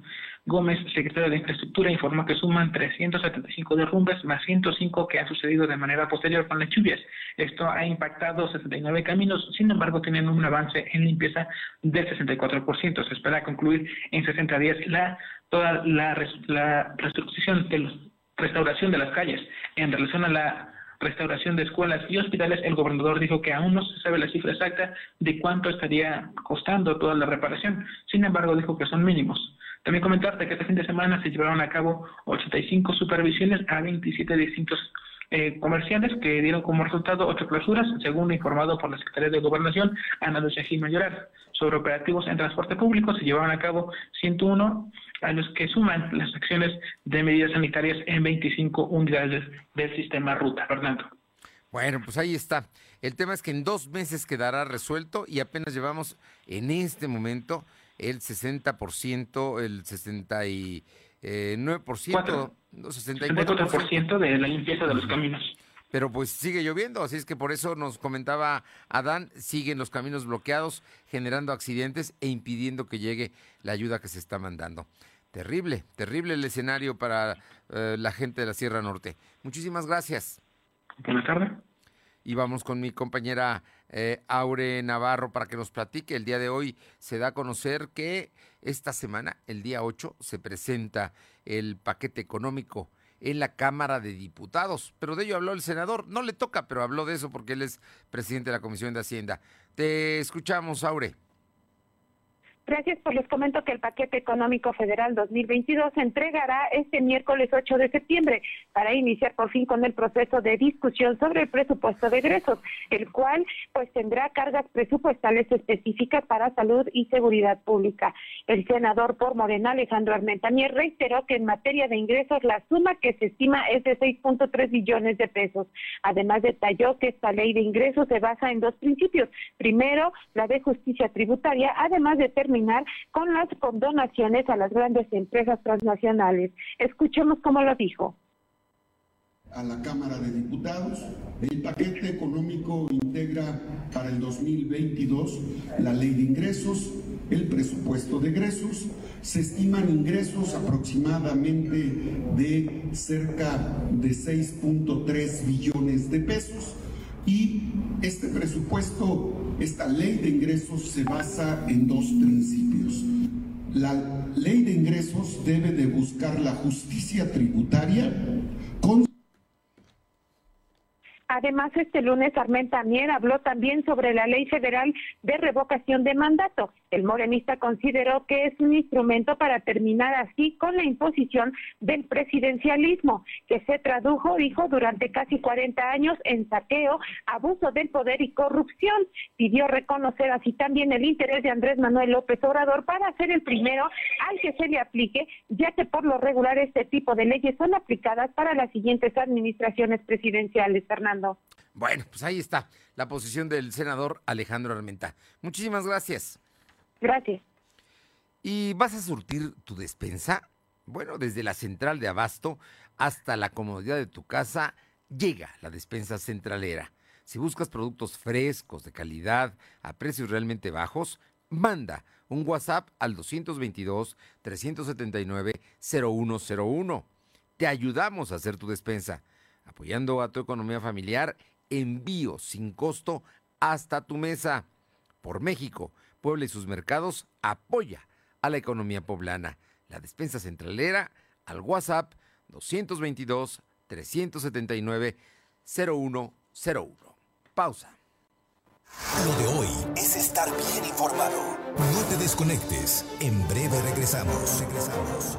Gómez, secretario de Infraestructura, informó que suman 375 derrumbes más 105 que han sucedido de manera posterior con las lluvias. Esto ha impactado 69 caminos, sin embargo tienen un avance en limpieza del 64%. Se espera concluir en 60 días la, toda la, la los, restauración de las calles en relación a la restauración de escuelas y hospitales, el gobernador dijo que aún no se sabe la cifra exacta de cuánto estaría costando toda la reparación. Sin embargo, dijo que son mínimos. También comentarte que este fin de semana se llevaron a cabo 85 supervisiones a 27 distintos eh, comerciales que dieron como resultado ocho clausuras, según informado por la Secretaría de Gobernación, Ana Lucia Gil Mayoral. Sobre operativos en transporte público se llevaron a cabo 101 a los que suman las acciones de medidas sanitarias en 25 unidades del sistema Ruta. Fernando. Bueno, pues ahí está. El tema es que en dos meses quedará resuelto y apenas llevamos en este momento el 60%, el 69%, eh, 64%, 64% de la limpieza de los caminos. Pero pues sigue lloviendo, así es que por eso nos comentaba Adán, siguen los caminos bloqueados, generando accidentes e impidiendo que llegue la ayuda que se está mandando. Terrible, terrible el escenario para eh, la gente de la Sierra Norte. Muchísimas gracias. Buenas tardes. Y vamos con mi compañera eh, Aure Navarro para que nos platique. El día de hoy se da a conocer que esta semana, el día 8, se presenta el paquete económico en la Cámara de Diputados. Pero de ello habló el senador. No le toca, pero habló de eso porque él es presidente de la Comisión de Hacienda. Te escuchamos, Aure. Gracias, pues les comento que el paquete económico federal 2022 se entregará este miércoles 8 de septiembre para iniciar por fin con el proceso de discusión sobre el presupuesto de egresos, el cual pues tendrá cargas presupuestales específicas para salud y seguridad pública. El senador por Morena, Alejandro Armentanier, reiteró que en materia de ingresos la suma que se estima es de 6.3 billones de pesos. Además detalló que esta ley de ingresos se basa en dos principios. Primero, la de justicia tributaria, además de terminar con las condonaciones a las grandes empresas transnacionales. Escuchemos cómo lo dijo a la Cámara de Diputados. El paquete económico integra para el 2022 la ley de ingresos, el presupuesto de egresos. Se estiman ingresos aproximadamente de cerca de 6.3 billones de pesos y este presupuesto, esta ley de ingresos se basa en dos principios. La ley de ingresos debe de buscar la justicia tributaria con Además, este lunes Armenta Mier habló también sobre la ley federal de revocación de mandato. El morenista consideró que es un instrumento para terminar así con la imposición del presidencialismo, que se tradujo, dijo, durante casi 40 años en saqueo, abuso del poder y corrupción. Pidió reconocer así también el interés de Andrés Manuel López Obrador para ser el primero al que se le aplique, ya que por lo regular este tipo de leyes son aplicadas para las siguientes administraciones presidenciales, Fernando. Bueno, pues ahí está la posición del senador Alejandro Armenta. Muchísimas gracias. Gracias. ¿Y vas a surtir tu despensa? Bueno, desde la central de abasto hasta la comodidad de tu casa llega la despensa centralera. Si buscas productos frescos, de calidad, a precios realmente bajos, manda un WhatsApp al 222-379-0101. Te ayudamos a hacer tu despensa apoyando a tu economía familiar, envío sin costo hasta tu mesa. Por México, Puebla y sus mercados apoya a la economía poblana. La despensa centralera al WhatsApp 222 379 0101. Pausa. Lo de hoy es estar bien informado. No te desconectes. En breve regresamos. Regresamos.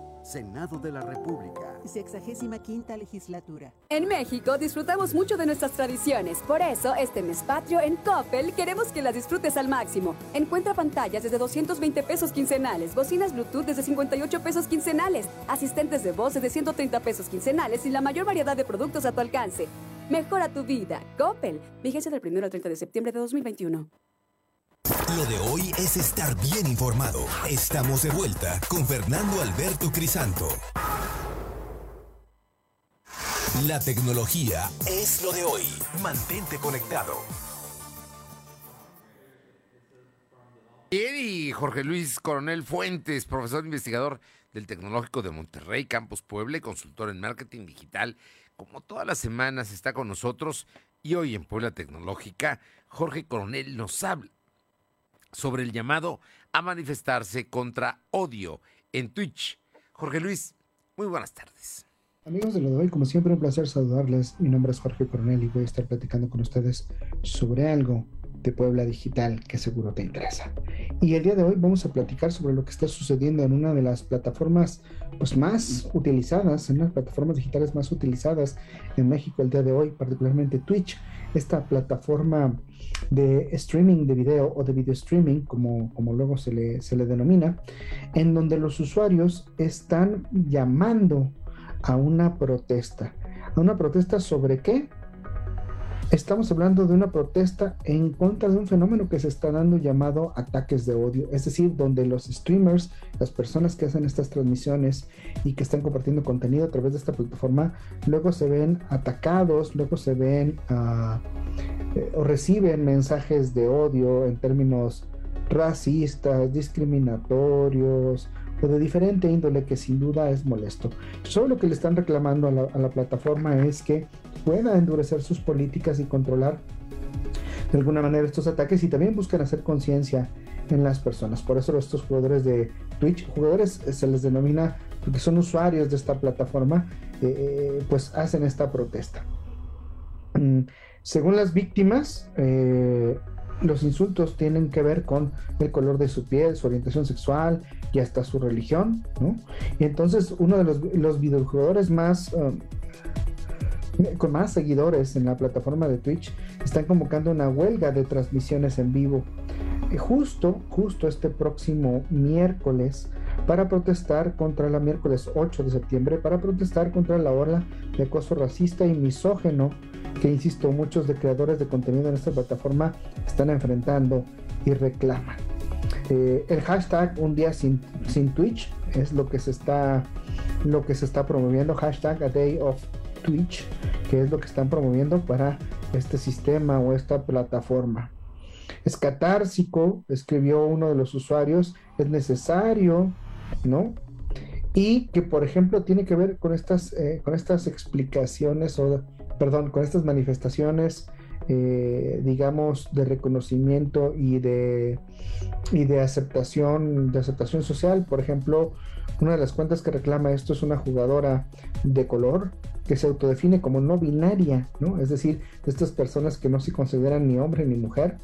Senado de la República. Sexagésima quinta legislatura. En México disfrutamos mucho de nuestras tradiciones. Por eso, este mes patrio en Coppel queremos que las disfrutes al máximo. Encuentra pantallas desde 220 pesos quincenales, bocinas Bluetooth desde 58 pesos quincenales, asistentes de voz desde 130 pesos quincenales y la mayor variedad de productos a tu alcance. Mejora tu vida. Coppel. Vigencia del 1 al 30 de septiembre de 2021. Lo de hoy es estar bien informado. Estamos de vuelta con Fernando Alberto Crisanto. La tecnología es lo de hoy. Mantente conectado. Y Jorge Luis Coronel Fuentes, profesor investigador del Tecnológico de Monterrey, Campus Puebla consultor en marketing digital, como todas las semanas está con nosotros y hoy en Puebla Tecnológica, Jorge Coronel nos habla sobre el llamado a manifestarse contra odio en Twitch. Jorge Luis, muy buenas tardes. Amigos de lo de hoy, como siempre, un placer saludarles. Mi nombre es Jorge Coronel y voy a estar platicando con ustedes sobre algo de Puebla Digital que seguro te interesa. Y el día de hoy vamos a platicar sobre lo que está sucediendo en una de las plataformas pues, más utilizadas, en las plataformas digitales más utilizadas en México el día de hoy, particularmente Twitch, esta plataforma de streaming de video o de video streaming, como, como luego se le, se le denomina, en donde los usuarios están llamando a una protesta. ¿A una protesta sobre qué? Estamos hablando de una protesta en contra de un fenómeno que se está dando llamado ataques de odio, es decir, donde los streamers, las personas que hacen estas transmisiones y que están compartiendo contenido a través de esta plataforma, luego se ven atacados, luego se ven uh, eh, o reciben mensajes de odio en términos racistas, discriminatorios o de diferente índole que sin duda es molesto. Solo lo que le están reclamando a la, a la plataforma es que pueda endurecer sus políticas y controlar de alguna manera estos ataques y también buscan hacer conciencia en las personas. Por eso estos jugadores de Twitch, jugadores eh, se les denomina porque son usuarios de esta plataforma, eh, eh, pues hacen esta protesta. Mm, según las víctimas, los insultos tienen que ver con el color de su piel, su orientación sexual y hasta su religión, ¿no? Y entonces uno de los, los videojugadores más... Um, con más seguidores en la plataforma de Twitch están convocando una huelga de transmisiones en vivo justo, justo este próximo miércoles para protestar contra la miércoles 8 de septiembre, para protestar contra la ola de acoso racista y misógeno que, insisto, muchos de creadores de contenido en esta plataforma están enfrentando y reclaman. Eh, el hashtag un día sin, sin Twitch es lo que se está lo que se está promoviendo hashtag a day of Twitch que es lo que están promoviendo para este sistema o esta plataforma es catársico, escribió uno de los usuarios, es necesario, ¿no? Y que, por ejemplo, tiene que ver con estas, eh, con estas explicaciones, o, perdón, con estas manifestaciones, eh, digamos, de reconocimiento y de, y de aceptación, de aceptación social. Por ejemplo, una de las cuentas que reclama esto es una jugadora de color que se autodefine como no binaria, ¿no? Es decir, de estas personas que no se consideran ni hombre ni mujer.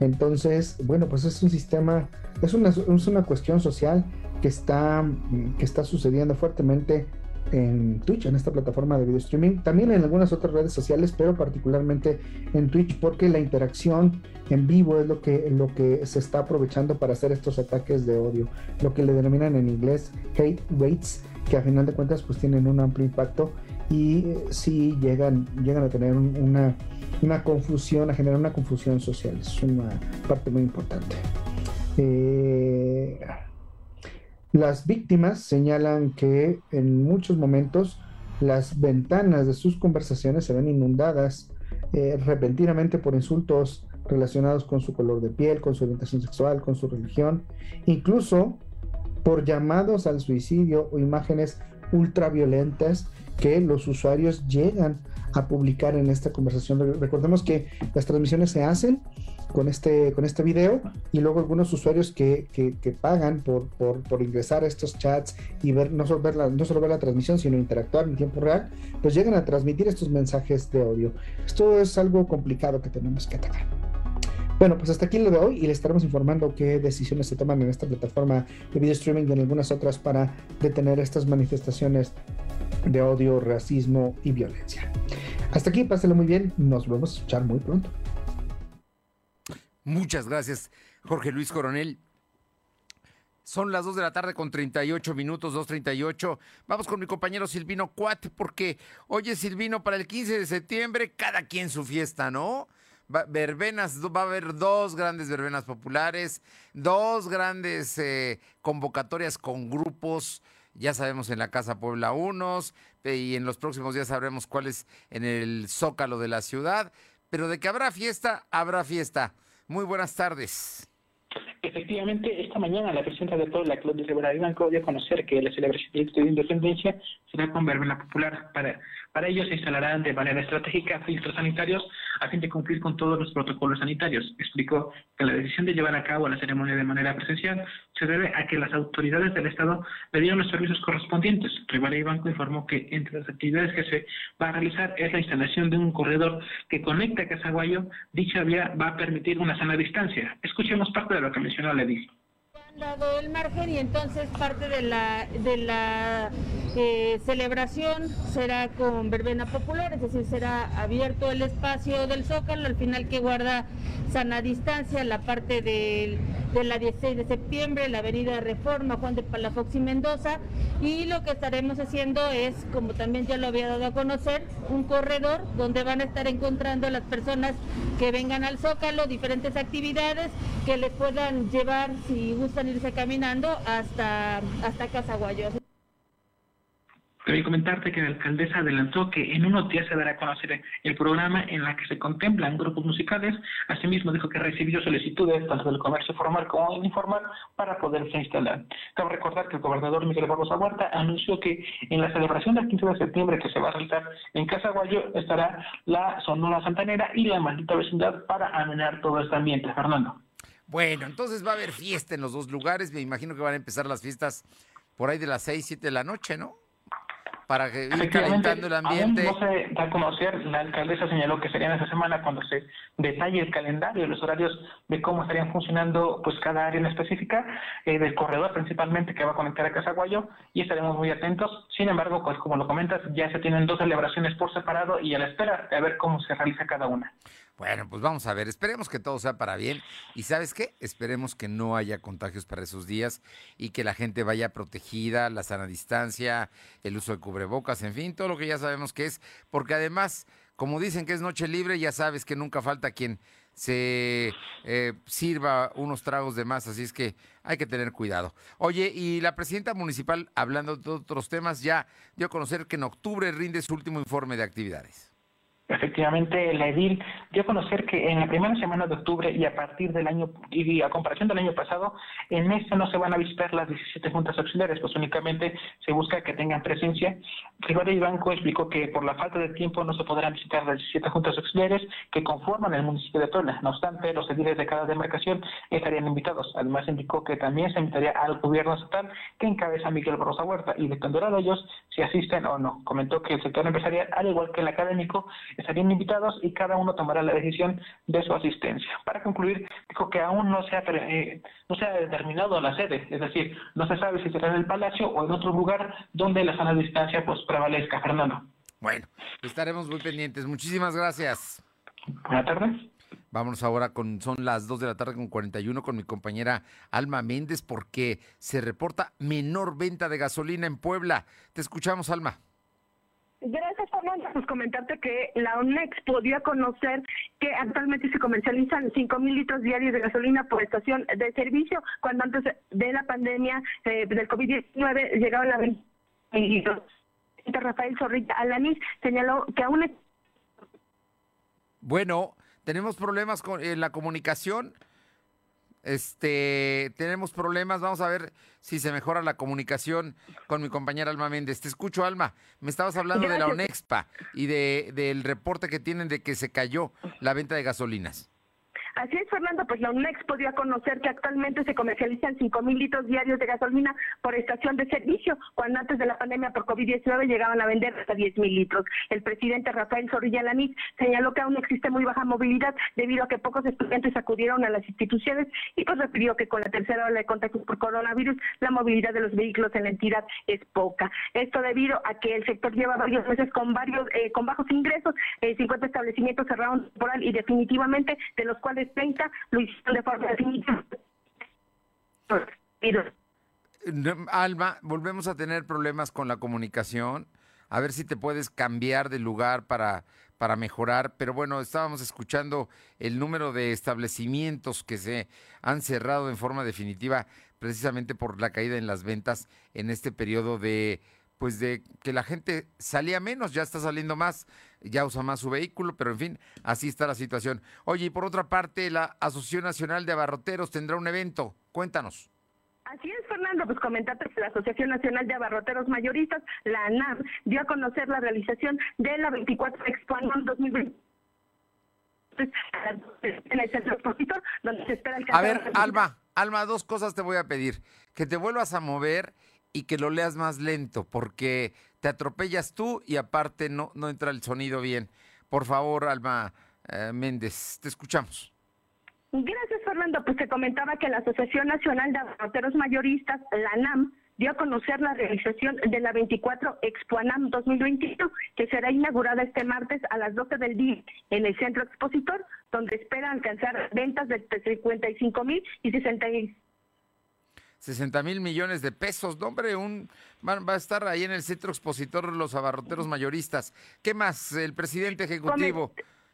Entonces, bueno, pues es un sistema, es una, es una cuestión social que está, que está sucediendo fuertemente en Twitch, en esta plataforma de video streaming, también en algunas otras redes sociales, pero particularmente en Twitch, porque la interacción en vivo es lo que, lo que se está aprovechando para hacer estos ataques de odio, lo que le denominan en inglés hate rates, que a final de cuentas pues tienen un amplio impacto y sí llegan, llegan a tener una, una confusión, a generar una confusión social, es una parte muy importante. Eh, las víctimas señalan que en muchos momentos las ventanas de sus conversaciones se ven inundadas eh, repentinamente por insultos relacionados con su color de piel, con su orientación sexual, con su religión, incluso por llamados al suicidio o imágenes ultraviolentas que los usuarios llegan a publicar en esta conversación. Recordemos que las transmisiones se hacen con este, con este video y luego algunos usuarios que, que, pagan por, por, por, ingresar a estos chats y ver no, solo ver la, no solo ver la transmisión, sino interactuar en tiempo real, pues llegan a transmitir estos mensajes de odio. Esto es algo complicado que tenemos que atacar. Bueno, pues hasta aquí lo de hoy y le estaremos informando qué decisiones se toman en esta plataforma de video streaming y en algunas otras para detener estas manifestaciones de odio, racismo y violencia. Hasta aquí, páselo muy bien, nos vemos a escuchar muy pronto. Muchas gracias, Jorge Luis Coronel. Son las 2 de la tarde con 38 minutos, 2.38. Vamos con mi compañero Silvino Cuat, porque oye Silvino, para el 15 de septiembre, cada quien su fiesta, ¿no? verbenas, va a haber dos grandes verbenas populares, dos grandes eh, convocatorias con grupos, ya sabemos en la Casa Puebla unos, y en los próximos días sabremos cuáles en el Zócalo de la ciudad, pero de que habrá fiesta, habrá fiesta. Muy buenas tardes. Efectivamente, esta mañana la presidenta de Puebla, Claudia Rivera Banco, dio a conocer que la celebración del Día de Independencia será con verbena popular para para ello se instalarán de manera estratégica filtros sanitarios a fin de cumplir con todos los protocolos sanitarios. Explicó que la decisión de llevar a cabo la ceremonia de manera presencial se debe a que las autoridades del Estado le dieron los servicios correspondientes. Rivera y Banco informó que entre las actividades que se va a realizar es la instalación de un corredor que conecta a Casaguayo. Dicha vía va a permitir una sana distancia. Escuchemos parte de lo que mencionó la edil dado el margen y entonces parte de la, de la eh, celebración será con verbena popular, es decir, será abierto el espacio del zócalo, al final que guarda sana distancia, la parte del de la 16 de septiembre, la avenida Reforma, Juan de Palafox y Mendoza. Y lo que estaremos haciendo es, como también ya lo había dado a conocer, un corredor donde van a estar encontrando las personas que vengan al Zócalo, diferentes actividades que les puedan llevar, si gustan irse caminando, hasta, hasta Casaguayo. Quería comentarte que la alcaldesa adelantó que en unos días se dará a conocer el programa en la que se contemplan grupos musicales. Asimismo, dijo que recibió solicitudes tanto del comercio formal como informal para poderse instalar. Cabe recordar que el gobernador Miguel Barbosa Huerta anunció que en la celebración del 15 de septiembre que se va a realizar en Casaguayo estará la Sonora Santanera y la maldita vecindad para amenar todo este ambiente. Fernando. Bueno, entonces va a haber fiesta en los dos lugares. Me imagino que van a empezar las fiestas por ahí de las 6, 7 de la noche, ¿no? para que ir calentando el ambiente. Aún no se da a conocer, la alcaldesa señaló que sería en esa semana cuando se detalle el calendario, los horarios de cómo estarían funcionando pues cada área en específica, eh, del corredor principalmente que va a conectar a Casaguayo y estaremos muy atentos. Sin embargo, pues como lo comentas, ya se tienen dos celebraciones por separado y a la espera de ver cómo se realiza cada una. Bueno, pues vamos a ver, esperemos que todo sea para bien y sabes qué, esperemos que no haya contagios para esos días y que la gente vaya protegida, la sana distancia, el uso de cubrebocas, en fin, todo lo que ya sabemos que es, porque además, como dicen que es noche libre, ya sabes que nunca falta quien se eh, sirva unos tragos de más, así es que hay que tener cuidado. Oye, y la presidenta municipal, hablando de otros temas, ya dio a conocer que en octubre rinde su último informe de actividades. Efectivamente, la EDIL dio a conocer que en la primera semana de octubre y a partir del año, y a comparación del año pasado, en este no se van a visitar las 17 juntas auxiliares, pues únicamente se busca que tengan presencia. Gregorio Banco explicó que por la falta de tiempo no se podrán visitar las 17 juntas auxiliares que conforman el municipio de Puebla. No obstante, los ediles de cada demarcación estarían invitados. Además, indicó que también se invitaría al gobierno estatal que encabeza Miguel Barrosa Huerta y dependerá de ellos si asisten o no. Comentó que el sector empresarial, al igual que el académico, estarían invitados y cada uno tomará la decisión de su asistencia. Para concluir, dijo que aún no se ha, eh, no se ha determinado la sede, es decir, no se sabe si será en el Palacio o en otro lugar donde la sana distancia pues prevalezca. Fernando. Bueno, estaremos muy pendientes. Muchísimas gracias. Buenas tardes. Vámonos ahora con, son las 2 de la tarde con 41 con mi compañera Alma Méndez porque se reporta menor venta de gasolina en Puebla. Te escuchamos, Alma. Pues comentarte que la ONEX podía conocer que actualmente se comercializan 5 mil litros diarios de gasolina por estación de servicio, cuando antes de la pandemia eh, del COVID-19 llegaba la venta Rafael Zorrilla Alanis señaló que aún. Bueno, tenemos problemas con en la comunicación. Este, tenemos problemas, vamos a ver si se mejora la comunicación con mi compañera Alma Méndez. Te escucho, Alma. Me estabas hablando de la ONEXPA y de, del reporte que tienen de que se cayó la venta de gasolinas. Así es, Fernando, pues la UNEX podía conocer que actualmente se comercializan 5 mil litros diarios de gasolina por estación de servicio, cuando antes de la pandemia por COVID-19 llegaban a vender hasta 10 mil litros. El presidente Rafael Zorrilla Lanís señaló que aún existe muy baja movilidad debido a que pocos estudiantes acudieron a las instituciones y pues refirió que con la tercera ola de contagios por coronavirus la movilidad de los vehículos en la entidad es poca. Esto debido a que el sector lleva varios meses con varios eh, con bajos ingresos, 50 eh, establecimientos cerraron temporal y definitivamente de los cuales 30 lo hicieron de forma definitiva. Alma, volvemos a tener problemas con la comunicación. A ver si te puedes cambiar de lugar para, para mejorar. Pero bueno, estábamos escuchando el número de establecimientos que se han cerrado en forma definitiva precisamente por la caída en las ventas en este periodo de pues de que la gente salía menos, ya está saliendo más, ya usa más su vehículo, pero en fin, así está la situación. Oye, y por otra parte, la Asociación Nacional de Abarroteros tendrá un evento. Cuéntanos. Así es, Fernando, pues comentarte que la Asociación Nacional de Abarroteros Mayoristas, la ANAM, dio a conocer la realización de la 24 Expo 2020 en el centro expositor, donde se espera el A ver, Alma, Alma, dos cosas te voy a pedir. Que te vuelvas a mover y que lo leas más lento, porque te atropellas tú y aparte no, no entra el sonido bien. Por favor, Alma eh, Méndez, te escuchamos. Gracias, Fernando. Pues te comentaba que la Asociación Nacional de Abarroteros Mayoristas, la ANAM, dio a conocer la realización de la 24 Expoanam 2021, que será inaugurada este martes a las 12 del día en el Centro Expositor, donde espera alcanzar ventas de 55 mil y 60 60 mil millones de pesos. No, hombre, un, va, va, a estar ahí en el centro expositor los abarroteros mayoristas. ¿Qué más? El presidente ejecutivo,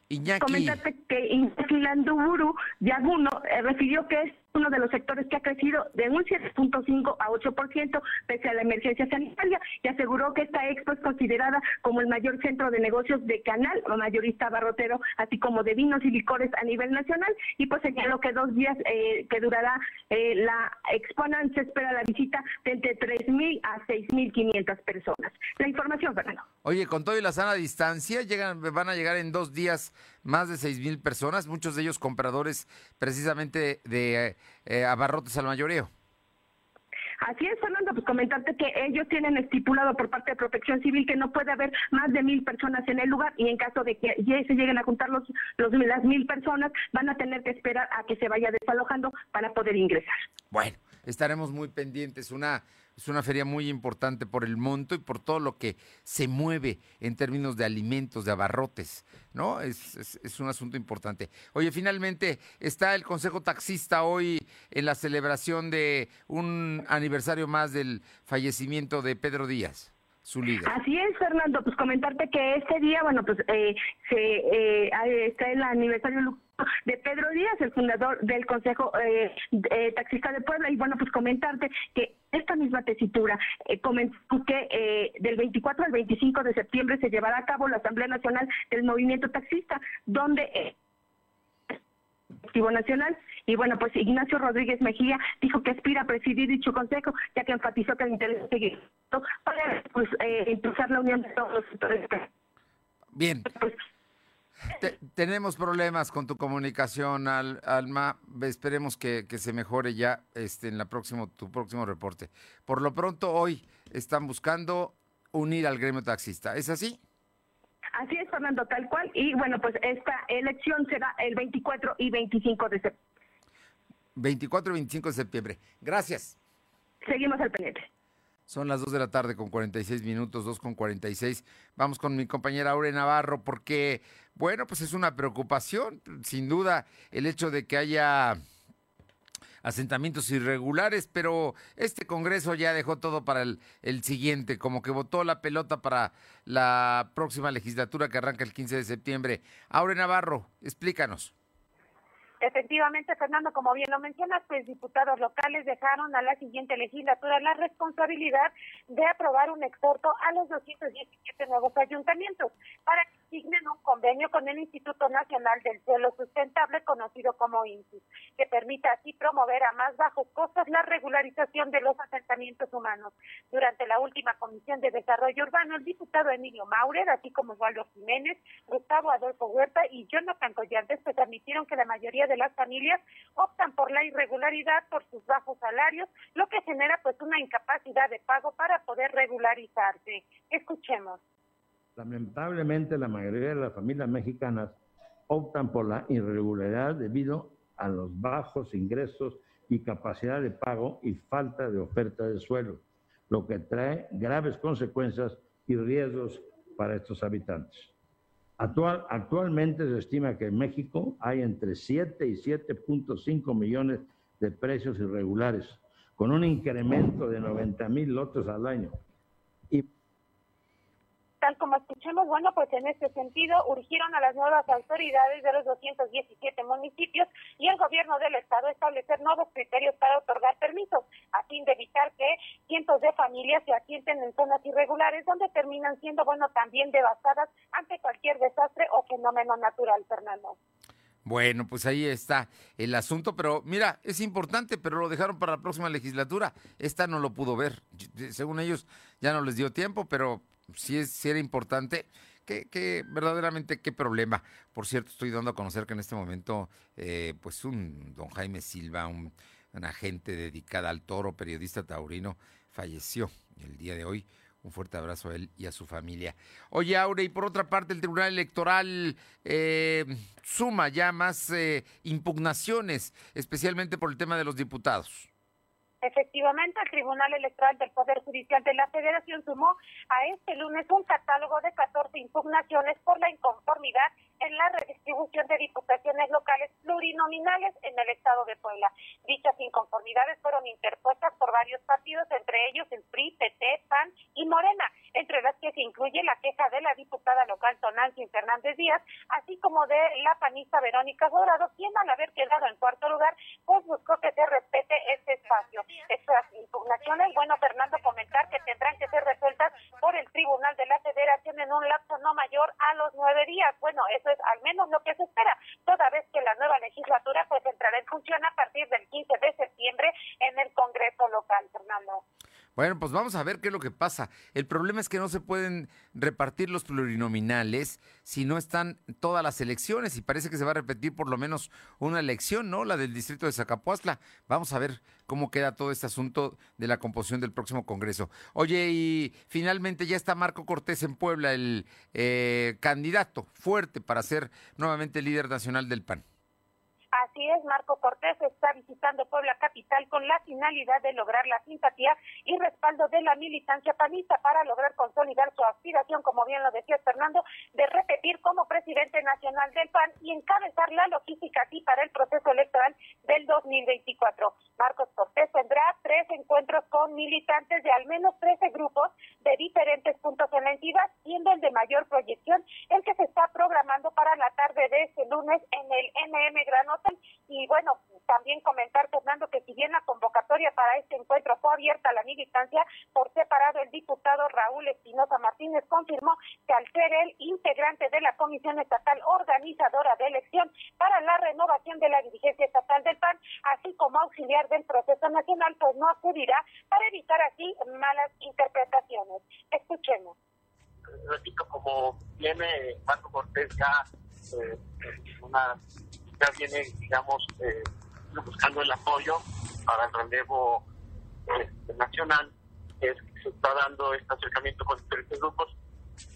Iñaki. Coméntate que Iñaki Landuburu Yaguno eh, refirió que es uno de los sectores que ha crecido de un 7.5 a 8% pese a la emergencia sanitaria y aseguró que esta expo es considerada como el mayor centro de negocios de canal o mayorista barrotero, así como de vinos y licores a nivel nacional y pues señaló que dos días eh, que durará eh, la exponan se espera la visita de entre 3.000 a 6.500 personas. La información, Fernando. Oye, con todo y la sana distancia, llegan, van a llegar en dos días más de 6.000 personas, muchos de ellos compradores precisamente de abarrotes al mayoreo. Así es, Fernando, pues comentarte que ellos tienen estipulado por parte de Protección Civil que no puede haber más de mil personas en el lugar y en caso de que ya se lleguen a juntar los, los, las mil personas, van a tener que esperar a que se vaya desalojando para poder ingresar. Bueno, estaremos muy pendientes. Una es una feria muy importante por el monto y por todo lo que se mueve en términos de alimentos, de abarrotes, ¿no? Es, es, es, un asunto importante. Oye, finalmente está el Consejo Taxista hoy en la celebración de un aniversario más del fallecimiento de Pedro Díaz. Su líder. Así es, Fernando. Pues comentarte que este día, bueno, pues eh, se, eh, está el aniversario de Pedro Díaz, el fundador del Consejo eh, eh, Taxista de Puebla. Y bueno, pues comentarte que esta misma tesitura eh, comentó que eh, del 24 al 25 de septiembre se llevará a cabo la Asamblea Nacional del Movimiento Taxista, donde eh, Nacional. Y bueno, pues Ignacio Rodríguez Mejía dijo que aspira a presidir dicho consejo, ya que enfatizó que el interés seguir para pues, eh, impulsar la unión de todos los sectores. Bien. Pues, te, tenemos problemas con tu comunicación, Al, Alma. Esperemos que, que, se mejore ya este, en la próximo, tu próximo reporte. Por lo pronto, hoy están buscando unir al gremio taxista. ¿Es así? Así es, Fernando, tal cual. Y bueno, pues esta elección será el 24 y 25 de septiembre. 24 y 25 de septiembre. Gracias. Seguimos al pendiente. Son las 2 de la tarde con 46 minutos, 2 con 46. Vamos con mi compañera Aure Navarro porque, bueno, pues es una preocupación, sin duda, el hecho de que haya asentamientos irregulares, pero este Congreso ya dejó todo para el, el, siguiente, como que votó la pelota para la próxima legislatura que arranca el 15 de septiembre. Aure Navarro, explícanos. Efectivamente, Fernando, como bien lo mencionas, pues diputados locales dejaron a la siguiente legislatura la responsabilidad de aprobar un exhorto a los 217 nuevos ayuntamientos para que signen un convenio con el Instituto Nacional del Suelo Sustentable, conocido como INSUS, que permita así promover a más bajos costos la regularización de los asentamientos humanos. Durante la última Comisión de Desarrollo Urbano, el diputado Emilio Maurer, así como Osvaldo Jiménez, Gustavo Adolfo Huerta y Jonathan Collantes, pues admitieron que la mayoría de las familias optan por la irregularidad por sus bajos salarios, lo que genera pues una incapacidad de pago para poder regularizarse. Escuchemos. Lamentablemente la mayoría de las familias mexicanas optan por la irregularidad debido a los bajos ingresos y capacidad de pago y falta de oferta de suelo, lo que trae graves consecuencias y riesgos para estos habitantes. Actual, actualmente se estima que en México hay entre 7 y 7.5 millones de precios irregulares, con un incremento de 90 mil lotes al año. Tal como escuchamos, bueno, pues en este sentido urgieron a las nuevas autoridades de los 217 municipios y el gobierno del estado establecer nuevos criterios para otorgar permisos, a fin de evitar que cientos de familias se asienten en zonas irregulares donde terminan siendo, bueno, también devastadas ante cualquier desastre o fenómeno natural, Fernando. Bueno, pues ahí está el asunto, pero mira, es importante, pero lo dejaron para la próxima legislatura. Esta no lo pudo ver. Según ellos, ya no les dio tiempo, pero sí, es, sí era importante. Que, que, verdaderamente qué problema. Por cierto, estoy dando a conocer que en este momento, eh, pues un don Jaime Silva, un, un, agente dedicada al toro, periodista taurino, falleció el día de hoy. Un fuerte abrazo a él y a su familia. Oye, Aure, y por otra parte, el Tribunal Electoral eh, suma ya más eh, impugnaciones, especialmente por el tema de los diputados. Efectivamente, el Tribunal Electoral del Poder Judicial de la Federación sumó a este lunes un catálogo de 14 impugnaciones por la inconformidad en la redistribución de diputaciones locales plurinominales en el estado de Puebla. Dichas inconformidades fueron interpuestas por varios partidos, entre ellos el PRI, PT, PAN y Morena, entre las que se incluye la queja de la diputada local Tonantzin Fernández Díaz, así como de la panista Verónica Dorado, quien al haber quedado en cuarto lugar, pues buscó que se respete este espacio. Estas impugnaciones, bueno, Fernando, comentar que tendrán que ser resueltas por el Tribunal de la Federación en un lapso no mayor a los nueve días. Bueno, eso es al menos lo que se espera, toda vez que la nueva legislatura pues entrará en función a partir del 15 de septiembre en el Congreso local, Fernando. Bueno, pues vamos a ver qué es lo que pasa. El problema es que no se pueden repartir los plurinominales si no están todas las elecciones y parece que se va a repetir por lo menos una elección, ¿no? La del distrito de Zacapuazla. Vamos a ver cómo queda todo este asunto de la composición del próximo Congreso. Oye, y finalmente ya está Marco Cortés en Puebla, el eh, candidato fuerte para ser nuevamente líder nacional del PAN. Así es, Marco Cortés está visitando Puebla Capital con la finalidad de lograr la simpatía y respaldo de la militancia panista para lograr consolidar su aspiración, como bien lo decía Fernando, de repetir como presidente nacional del PAN y encabezar la logística aquí para el proceso electoral del 2024. Marcos Cortés tendrá tres encuentros con militantes de al menos 13 grupos de diferentes puntos en la entidad, siendo el de mayor proyección el que se está programando para la tarde de este lunes en el NM Gran Hotel. Y bueno, también comentar, Fernando, que si bien la convocatoria para este encuentro fue abierta a la militancia, por separado el diputado Raúl Espinosa Martínez confirmó que al ser el integrante de la Comisión Estatal Organizadora de Elección para la renovación de la dirigencia estatal del PAN, así como auxiliar del proceso nacional, pues no acudirá para evitar así malas interpretaciones. Escuchemos. Repito, como viene Marco Cortés ya eh, una ya viene, digamos, eh, buscando el apoyo para el relevo este, nacional, es que se está dando este acercamiento con diferentes grupos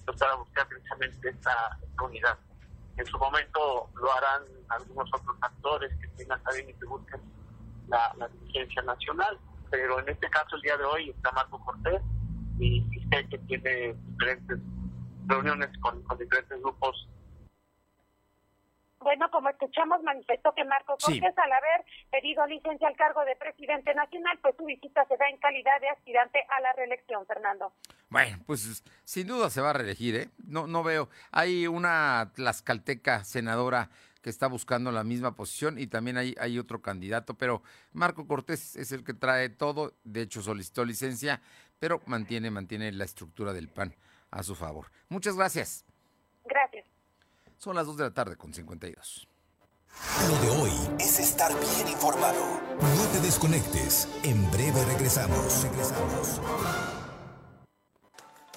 pues, para buscar precisamente esta, unidad. En su momento lo harán algunos otros actores que tengan también y que busquen la, la dirigencia nacional, pero en este caso el día de hoy está Marco Cortés y, sé que tiene diferentes reuniones con, con diferentes grupos bueno, como escuchamos, manifestó que Marco Cortés, al haber pedido licencia al cargo de presidente nacional, pues su visita se da en calidad de aspirante a la reelección, Fernando. Bueno, pues sin duda se va a reelegir, ¿eh? No, no veo. Hay una tlaxcalteca senadora que está buscando la misma posición y también hay, hay otro candidato, pero Marco Cortés es el que trae todo, de hecho solicitó licencia, pero mantiene, mantiene la estructura del PAN a su favor. Muchas gracias. Gracias. Son las 2 de la tarde con 52. Lo de hoy es estar bien informado. No te desconectes. En breve regresamos. Regresamos.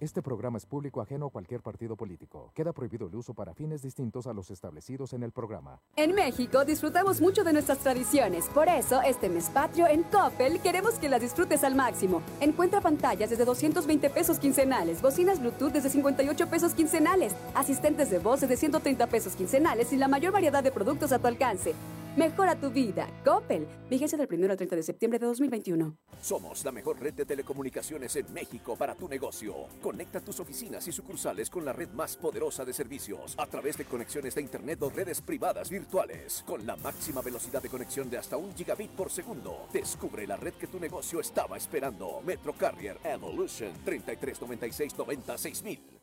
Este programa es público ajeno a cualquier partido político. Queda prohibido el uso para fines distintos a los establecidos en el programa. En México disfrutamos mucho de nuestras tradiciones. Por eso, este mes patrio en Coppel queremos que las disfrutes al máximo. Encuentra pantallas desde 220 pesos quincenales, bocinas Bluetooth desde 58 pesos quincenales, asistentes de voz desde 130 pesos quincenales y la mayor variedad de productos a tu alcance. Mejora tu vida. Coppel. Vigencia del 1 al 30 de septiembre de 2021. Somos la mejor red de telecomunicaciones en México para tu negocio. Conecta tus oficinas y sucursales con la red más poderosa de servicios a través de conexiones de Internet o redes privadas virtuales con la máxima velocidad de conexión de hasta un gigabit por segundo. Descubre la red que tu negocio estaba esperando. Metro Carrier Evolution 3396 96000.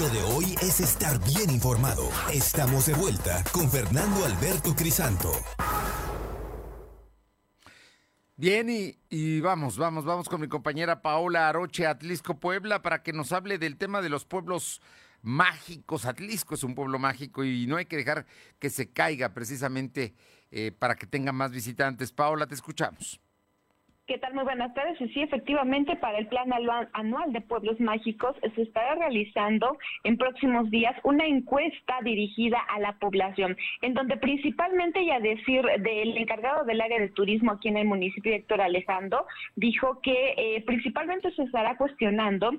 Lo de hoy es estar bien informado. Estamos de vuelta con Fernando Alberto Crisanto. Bien, y, vamos, vamos, vamos con mi compañera Paola Aroche, Atlisco Puebla, para que nos hable del tema de los pueblos mágicos. Atlisco es un pueblo mágico y no hay que dejar que se caiga precisamente eh, para que tenga más visitantes. Paola, te escuchamos. ¿Qué tal? Muy buenas tardes. Sí, efectivamente, para el Plan Anual de Pueblos Mágicos se estará realizando en próximos días una encuesta dirigida a la población, en donde principalmente, y a decir del encargado del área de turismo aquí en el municipio, Héctor Alejandro, dijo que eh, principalmente se estará cuestionando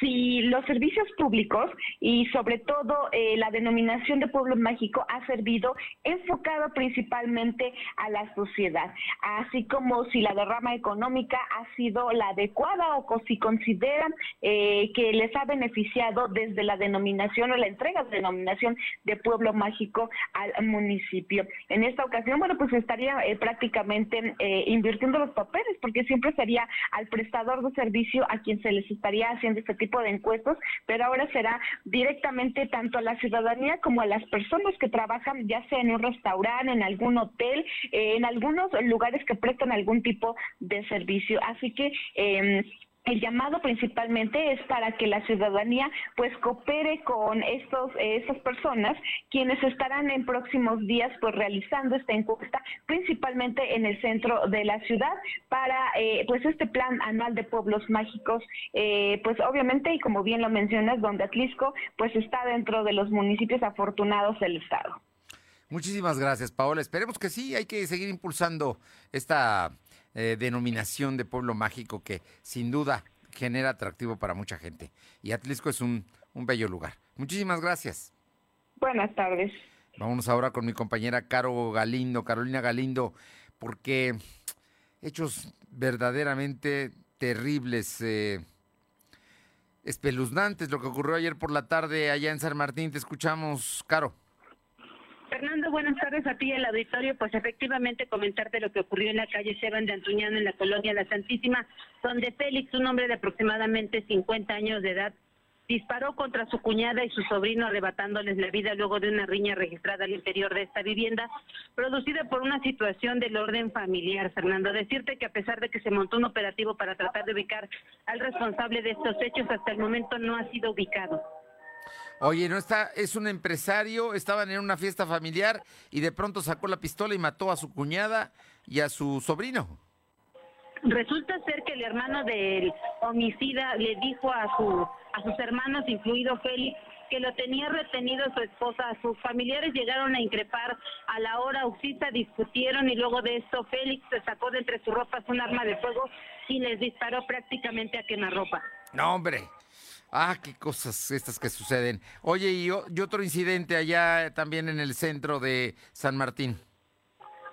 si los servicios públicos y sobre todo eh, la denominación de pueblo mágico ha servido enfocado principalmente a la sociedad, así como si la derrama económica ha sido la adecuada o si consideran eh, que les ha beneficiado desde la denominación o la entrega de denominación de pueblo mágico al municipio. En esta ocasión, bueno, pues estaría eh, prácticamente invirtiendo los papeles porque siempre sería al prestador de servicio a quien se les estaría haciendo este tipo de encuestos, pero ahora será directamente tanto a la ciudadanía como a las personas que trabajan ya sea en un restaurante, en algún hotel, eh, en algunos lugares que prestan algún tipo de servicio. Así que eh, el llamado principalmente es para que la ciudadanía pues coopere con estos estas personas quienes estarán en próximos días pues realizando esta encuesta principalmente en el centro de la ciudad para eh, pues este plan anual de pueblos mágicos eh, pues obviamente y como bien lo mencionas donde Atlisco pues está dentro de los municipios afortunados del estado. Muchísimas gracias Paola, esperemos que sí, hay que seguir impulsando esta eh, denominación de pueblo mágico que sin duda genera atractivo para mucha gente. Y Atlisco es un, un bello lugar. Muchísimas gracias. Buenas tardes. Vámonos ahora con mi compañera Caro Galindo, Carolina Galindo, porque hechos verdaderamente terribles, eh, espeluznantes, lo que ocurrió ayer por la tarde allá en San Martín. Te escuchamos, Caro. Fernando, buenas tardes a ti al auditorio. Pues efectivamente comentarte lo que ocurrió en la calle Seban de Antuñano en la colonia La Santísima, donde Félix, un hombre de aproximadamente 50 años de edad, disparó contra su cuñada y su sobrino arrebatándoles la vida luego de una riña registrada al interior de esta vivienda, producida por una situación del orden familiar. Fernando, decirte que a pesar de que se montó un operativo para tratar de ubicar al responsable de estos hechos, hasta el momento no ha sido ubicado. Oye, no está, es un empresario, estaban en una fiesta familiar y de pronto sacó la pistola y mató a su cuñada y a su sobrino. Resulta ser que el hermano del homicida le dijo a su a sus hermanos, incluido Félix, que lo tenía retenido su esposa. Sus familiares llegaron a increpar a la hora Uxita, discutieron y luego de esto Félix se sacó de entre sus ropas un arma de fuego y les disparó prácticamente a quemarropa. No, hombre. Ah, qué cosas estas que suceden. Oye, y, y otro incidente allá también en el centro de San Martín.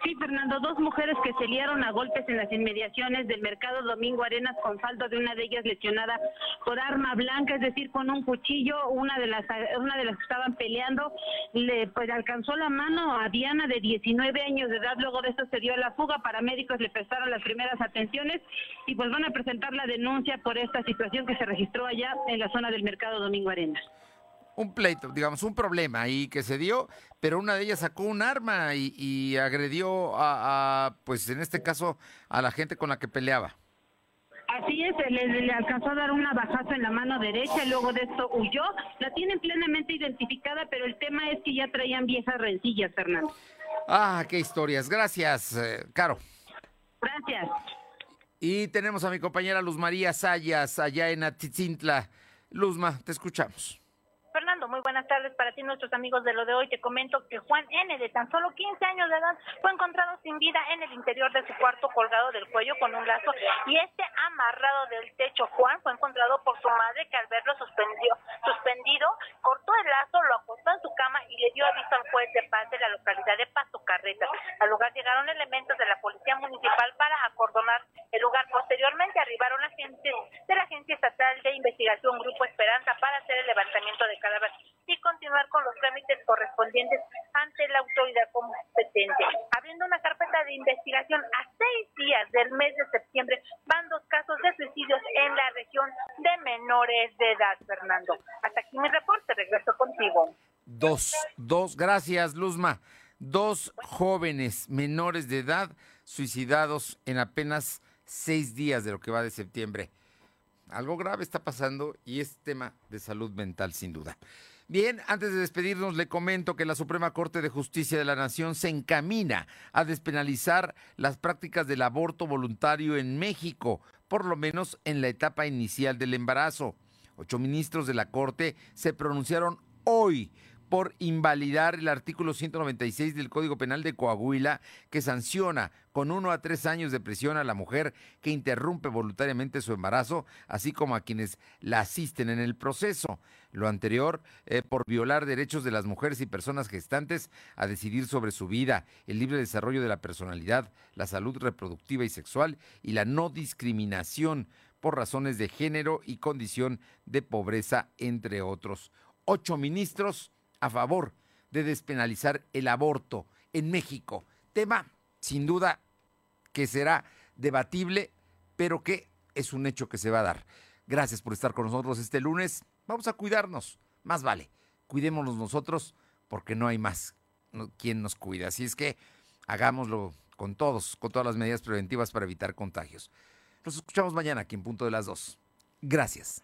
Sí, Fernando, dos mujeres que se liaron a golpes en las inmediaciones del mercado Domingo Arenas con saldo de una de ellas lesionada por arma blanca, es decir, con un cuchillo, una de las una de las que estaban peleando le pues alcanzó la mano a Diana de 19 años de edad, luego de eso se dio la fuga, paramédicos le prestaron las primeras atenciones y pues van a presentar la denuncia por esta situación que se registró allá en la zona del mercado Domingo Arenas un pleito, digamos, un problema ahí que se dio, pero una de ellas sacó un arma y, agredió a, pues en este caso, a la gente con la que peleaba. Así es, le, alcanzó a dar una bajazo en la mano derecha, luego de esto huyó. La tienen plenamente identificada, pero el tema es que ya traían viejas rencillas, Fernando. Ah, qué historias. Gracias, eh, Caro. Gracias. Y tenemos a mi compañera Luz María Sayas allá en Atitzintla. Luzma, te escuchamos. Muy buenas tardes para ti, nuestros amigos de lo de hoy. Te comento que Juan N., de tan solo 15 años de edad, fue encontrado sin vida en el interior de su cuarto, colgado del cuello con un lazo y este amarrado del techo. Juan fue encontrado por su madre, que al verlo suspendió, suspendido, cortó el lazo, lo acostó en su cama y le dio aviso al juez de paz de la localidad de Paso Carretas. Al lugar llegaron elementos de la Policía Municipal para acordonar el lugar. Posteriormente arribaron agentes de la Agencia Estatal de Investigación Grupo Esperanza para hacer el levantamiento de y continuar con los trámites correspondientes ante la autoridad competente. Habiendo una carpeta de investigación a seis días del mes de septiembre, van dos casos de suicidios en la región de menores de edad, Fernando. Hasta aquí mi reporte, regreso contigo. Dos, dos, gracias, Luzma. Dos jóvenes menores de edad suicidados en apenas seis días de lo que va de septiembre. Algo grave está pasando y es tema de salud mental sin duda. Bien, antes de despedirnos, le comento que la Suprema Corte de Justicia de la Nación se encamina a despenalizar las prácticas del aborto voluntario en México, por lo menos en la etapa inicial del embarazo. Ocho ministros de la Corte se pronunciaron hoy por invalidar el artículo 196 del Código Penal de Coahuila que sanciona con uno a tres años de prisión a la mujer que interrumpe voluntariamente su embarazo, así como a quienes la asisten en el proceso. Lo anterior eh, por violar derechos de las mujeres y personas gestantes a decidir sobre su vida, el libre desarrollo de la personalidad, la salud reproductiva y sexual y la no discriminación por razones de género y condición de pobreza, entre otros. Ocho ministros a favor de despenalizar el aborto en México. Tema, sin duda, que será debatible, pero que es un hecho que se va a dar. Gracias por estar con nosotros este lunes. Vamos a cuidarnos, más vale. Cuidémonos nosotros porque no hay más quien nos cuide. Así es que hagámoslo con todos, con todas las medidas preventivas para evitar contagios. Nos escuchamos mañana aquí en punto de las dos. Gracias.